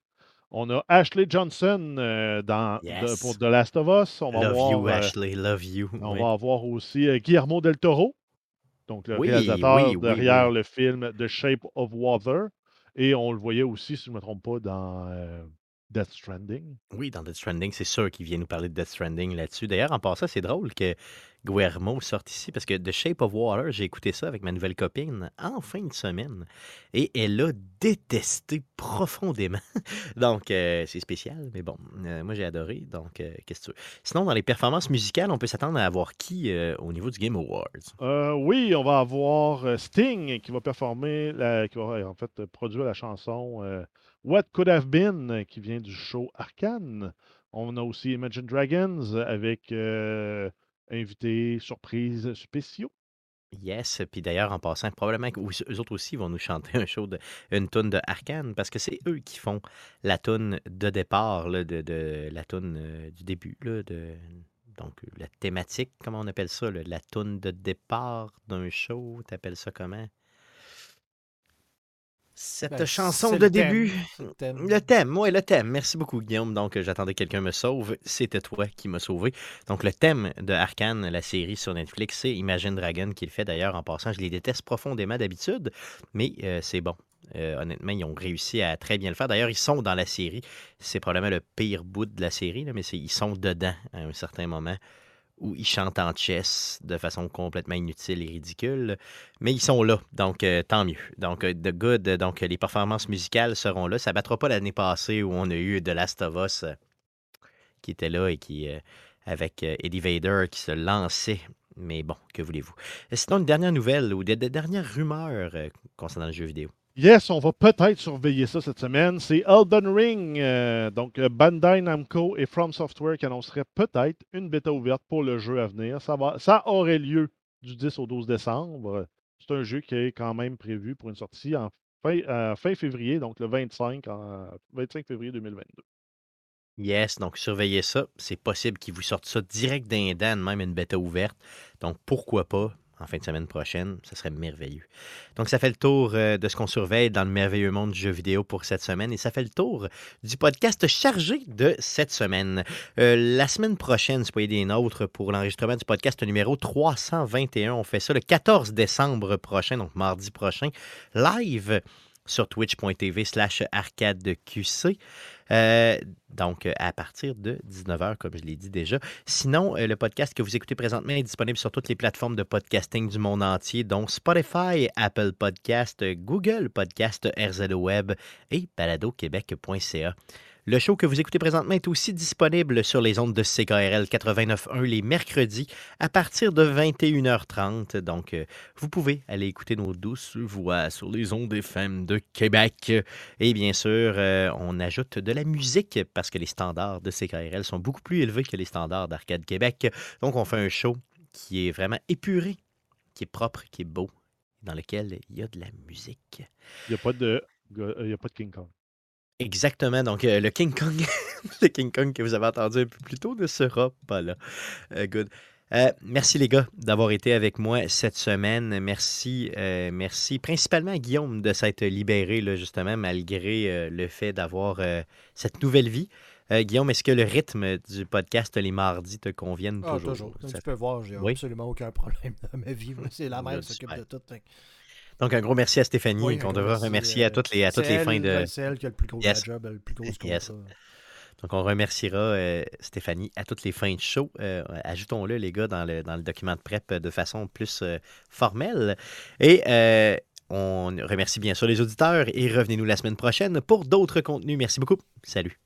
On a Ashley Johnson euh, dans, de- Yes. pour The Last of Us. On va Love voir, you, euh, Ashley, love you. on Oui. va avoir aussi euh, Guillermo del Toro, donc le Oui, réalisateur oui, derrière le film The Shape of Water. Et on le voyait aussi, si je ne me trompe pas, dans euh, Death Stranding. Oui, dans Death Stranding, c'est sûr qu'il vient nous parler de Death Stranding là-dessus. D'ailleurs, en passant, c'est drôle que Guillermo sorte ici parce que The Shape of Water, j'ai écouté ça avec ma nouvelle copine en fin de semaine et elle a détesté profondément. donc, euh, c'est spécial, mais bon, euh, moi j'ai adoré. Donc, euh, qu'est-ce que tu veux? Sinon, dans les performances musicales, on peut s'attendre à avoir qui au niveau du Game Awards? Oui, on va avoir Sting qui va performer, qui va en fait produire la chanson What Could Have Been qui vient du show Arcane. On a aussi Imagine Dragons avec invités surprises spéciaux. Yes, puis d'ailleurs, en passant, probablement qu'eux autres aussi vont nous chanter un show une toune de Arcane, parce que c'est eux qui font la toune de départ, la toune euh, du début, de, donc euh, la thématique, comment on appelle ça, la toune de départ d'un show, t'appelles ça comment? Cette Ben, chanson de thème, début. le thème. Le thème, oui, le thème. Merci beaucoup, Guillaume. Donc, j'attendais que quelqu'un me sauve. C'était toi qui m'as sauvé. Donc, le thème de Arkane, la série sur Netflix, c'est Imagine Dragon qui le fait. D'ailleurs, en passant, je les déteste profondément d'habitude, mais euh, c'est bon. Euh, honnêtement, ils ont réussi à très bien le faire. D'ailleurs, ils sont dans la série. C'est probablement le pire bout de la série, là, mais ils sont dedans à un certain moment où ils chantent en chess de façon complètement inutile et ridicule. Mais ils sont là, donc euh, tant mieux. Donc, euh, The Good, donc les performances musicales seront là. Ça battra pas l'année passée où on a eu The Last of Us euh, qui était là et qui, avec Eddie Vader, qui se lançait. Mais bon, que voulez-vous? Euh, Sinon, une dernière nouvelle ou des, dernières rumeurs concernant le jeu vidéo. Yes, on va peut-être surveiller ça cette semaine. C'est Elden Ring, euh, donc euh, Bandai Namco et From Software qui annonceraient peut-être une bêta ouverte pour le jeu à venir. Ça, aurait lieu du 10 au 12 décembre. C'est un jeu qui est quand même prévu pour une sortie en fin, euh, février, donc le 25, en- 25 février 2022. Yes, donc surveillez ça. C'est possible qu'ils vous sortent ça direct d'un dents, même une bêta ouverte. Donc pourquoi pas? En fin de semaine prochaine, ce serait merveilleux. Donc ça fait le tour euh, de ce qu'on surveille dans le merveilleux monde du jeu vidéo pour cette semaine et ça fait le tour du podcast chargé de cette semaine. Euh, la semaine prochaine, soyez des nôtres pour l'enregistrement du podcast numéro 321. On fait ça le 14 décembre prochain, donc mardi prochain, live sur twitch.tv slash arcadeqc. Euh, donc, à partir de 19h, comme je l'ai dit déjà. Sinon, euh, le podcast que vous écoutez présentement est disponible sur toutes les plateformes de podcasting du monde entier, dont Spotify, Apple Podcast, Google Podcast, RZO Web et baladoquebec.ca. Le show que vous écoutez présentement est aussi disponible sur les ondes de CKRL 89.1 les mercredis à partir de 21h30. Donc, euh, vous pouvez aller écouter nos douces voix sur les ondes FM de Québec. Et bien sûr, euh, on ajoute de la musique parce que les standards de CKRL sont beaucoup plus élevés que les standards d'Arcade Québec. Donc, on fait un show qui est vraiment épuré, qui est propre, qui est beau, dans lequel il y a de la musique. Il n'y il y a pas de King Kong. Exactement. Donc, euh, le King Kong, le King Kong que vous avez entendu un peu plus tôt ne sera pas là. Euh, good. Euh, merci les gars d'avoir été avec moi cette semaine. Merci, euh, merci principalement à Guillaume de s'être libéré là, justement malgré euh, le fait d'avoir cette nouvelle vie. Guillaume, est-ce que le rythme du podcast les mardis te convienne Ah, toujours? toujours. Comme Ça- tu peux voir, j'ai Oui. absolument aucun problème dans ma vie. C'est la mère qui s'occupe de tout. fait Donc un gros merci à Stéphanie Oui, qu'on devra merci, remercier à euh, toutes les, à toutes les fins de... C'est elle qui a le plus gros Yes. job, le plus gros Yes. Donc, on remerciera euh, Stéphanie à toutes les fins de show. Euh, Ajoutons-le, les gars, dans le, dans le document de prep de façon plus euh, formelle. Et on remercie bien sûr les auditeurs et revenez-nous la semaine prochaine pour d'autres contenus. Merci beaucoup. Salut.